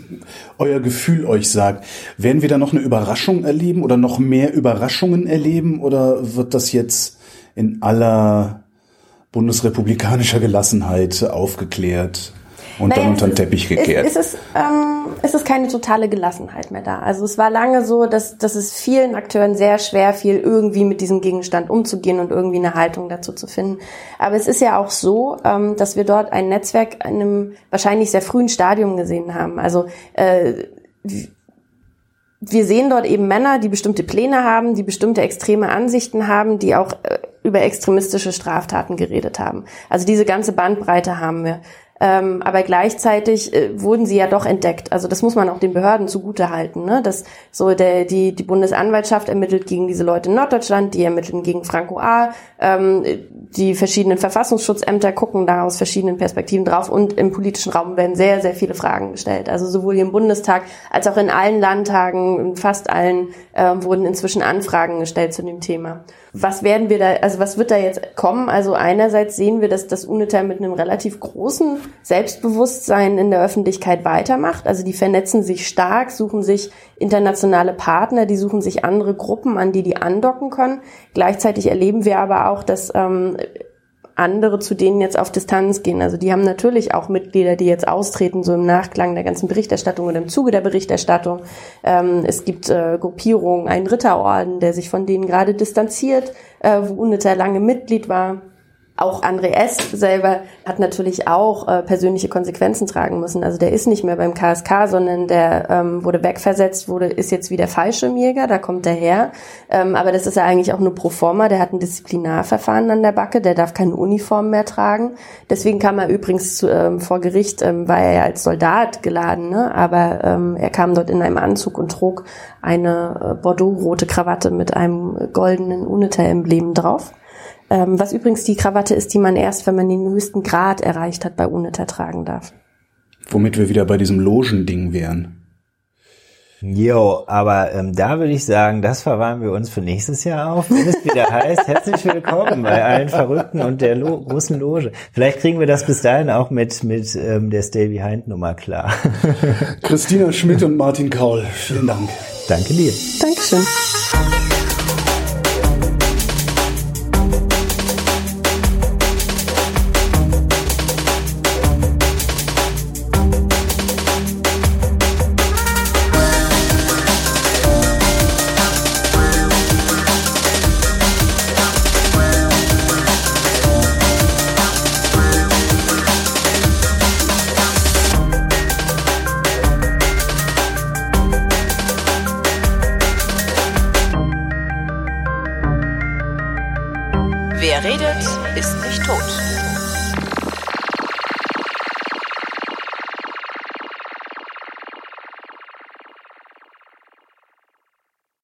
euer Gefühl euch sagt. Werden wir da noch eine Überraschung erleben oder noch mehr Überraschungen? Überraschungen erleben oder wird das jetzt in aller bundesrepublikanischer Gelassenheit aufgeklärt und naja, dann unter den Teppich gekehrt? Ist, ist, es, ähm, ist es keine totale Gelassenheit mehr da. Also es war lange so, dass, dass es vielen Akteuren sehr schwer fiel, irgendwie mit diesem Gegenstand umzugehen und irgendwie eine Haltung dazu zu finden. Aber es ist ja auch so, ähm, dass wir dort ein Netzwerk in einem wahrscheinlich sehr frühen Stadium gesehen haben. Also äh, wir sehen dort eben Männer, die bestimmte Pläne haben, die bestimmte extreme Ansichten haben, die auch äh, über extremistische Straftaten geredet haben. Also diese ganze Bandbreite haben wir. Ähm, aber gleichzeitig äh, wurden sie ja doch entdeckt. Also das muss man auch den Behörden zugute halten. Ne? Dass so der, die, die Bundesanwaltschaft ermittelt gegen diese Leute in Norddeutschland, die ermitteln gegen Franco A. Ähm, die verschiedenen Verfassungsschutzämter gucken da aus verschiedenen Perspektiven drauf und im politischen Raum werden sehr, sehr viele Fragen gestellt. Also sowohl hier im Bundestag als auch in allen Landtagen, in fast allen, äh, wurden inzwischen Anfragen gestellt zu dem Thema. Was werden wir da, also was wird da jetzt kommen? Also einerseits sehen wir, dass das UNITA mit einem relativ großen Selbstbewusstsein in der Öffentlichkeit weitermacht. Also die vernetzen sich stark, suchen sich internationale Partner, die suchen sich andere Gruppen, an die die andocken können. Gleichzeitig erleben wir aber auch, dass ähm, andere zu denen jetzt auf Distanz gehen. Also die haben natürlich auch Mitglieder, die jetzt austreten, so im Nachklang der ganzen Berichterstattung oder im Zuge der Berichterstattung. Ähm, es gibt äh, Gruppierungen, einen Ritterorden, der sich von denen gerade distanziert, äh, wo UNITA lange Mitglied war. Auch André S. selber hat natürlich auch äh, persönliche Konsequenzen tragen müssen. Also der ist nicht mehr beim KSK, sondern der ähm, wurde wegversetzt, wurde ist jetzt wieder Fallschirmjäger, da kommt er her. Ähm, aber das ist ja eigentlich auch nur pro forma. Der hat ein Disziplinarverfahren an der Backe, der darf keine Uniform mehr tragen. Deswegen kam er übrigens zu, ähm, vor Gericht, ähm, war er ja als Soldat geladen, ne? aber ähm, er kam dort in einem Anzug und trug eine äh, Bordeaux-rote Krawatte mit einem goldenen UNITA-Emblem drauf. Ähm, was übrigens die Krawatte ist, die man erst, wenn man den höchsten Grad erreicht hat, bei UNITA tragen darf. Womit wir wieder bei diesem Logending wären. Jo, aber ähm, da würde ich sagen, das verwahren wir uns für nächstes Jahr auf, wenn es wieder *laughs* heißt, herzlich willkommen bei allen Verrückten und der Lo großen Loge. Vielleicht kriegen wir das bis dahin auch mit, mit ähm, der Stay Behind Nummer klar. Christina Schmidt und Martin Kaul, vielen Dank. Danke dir. Dankeschön.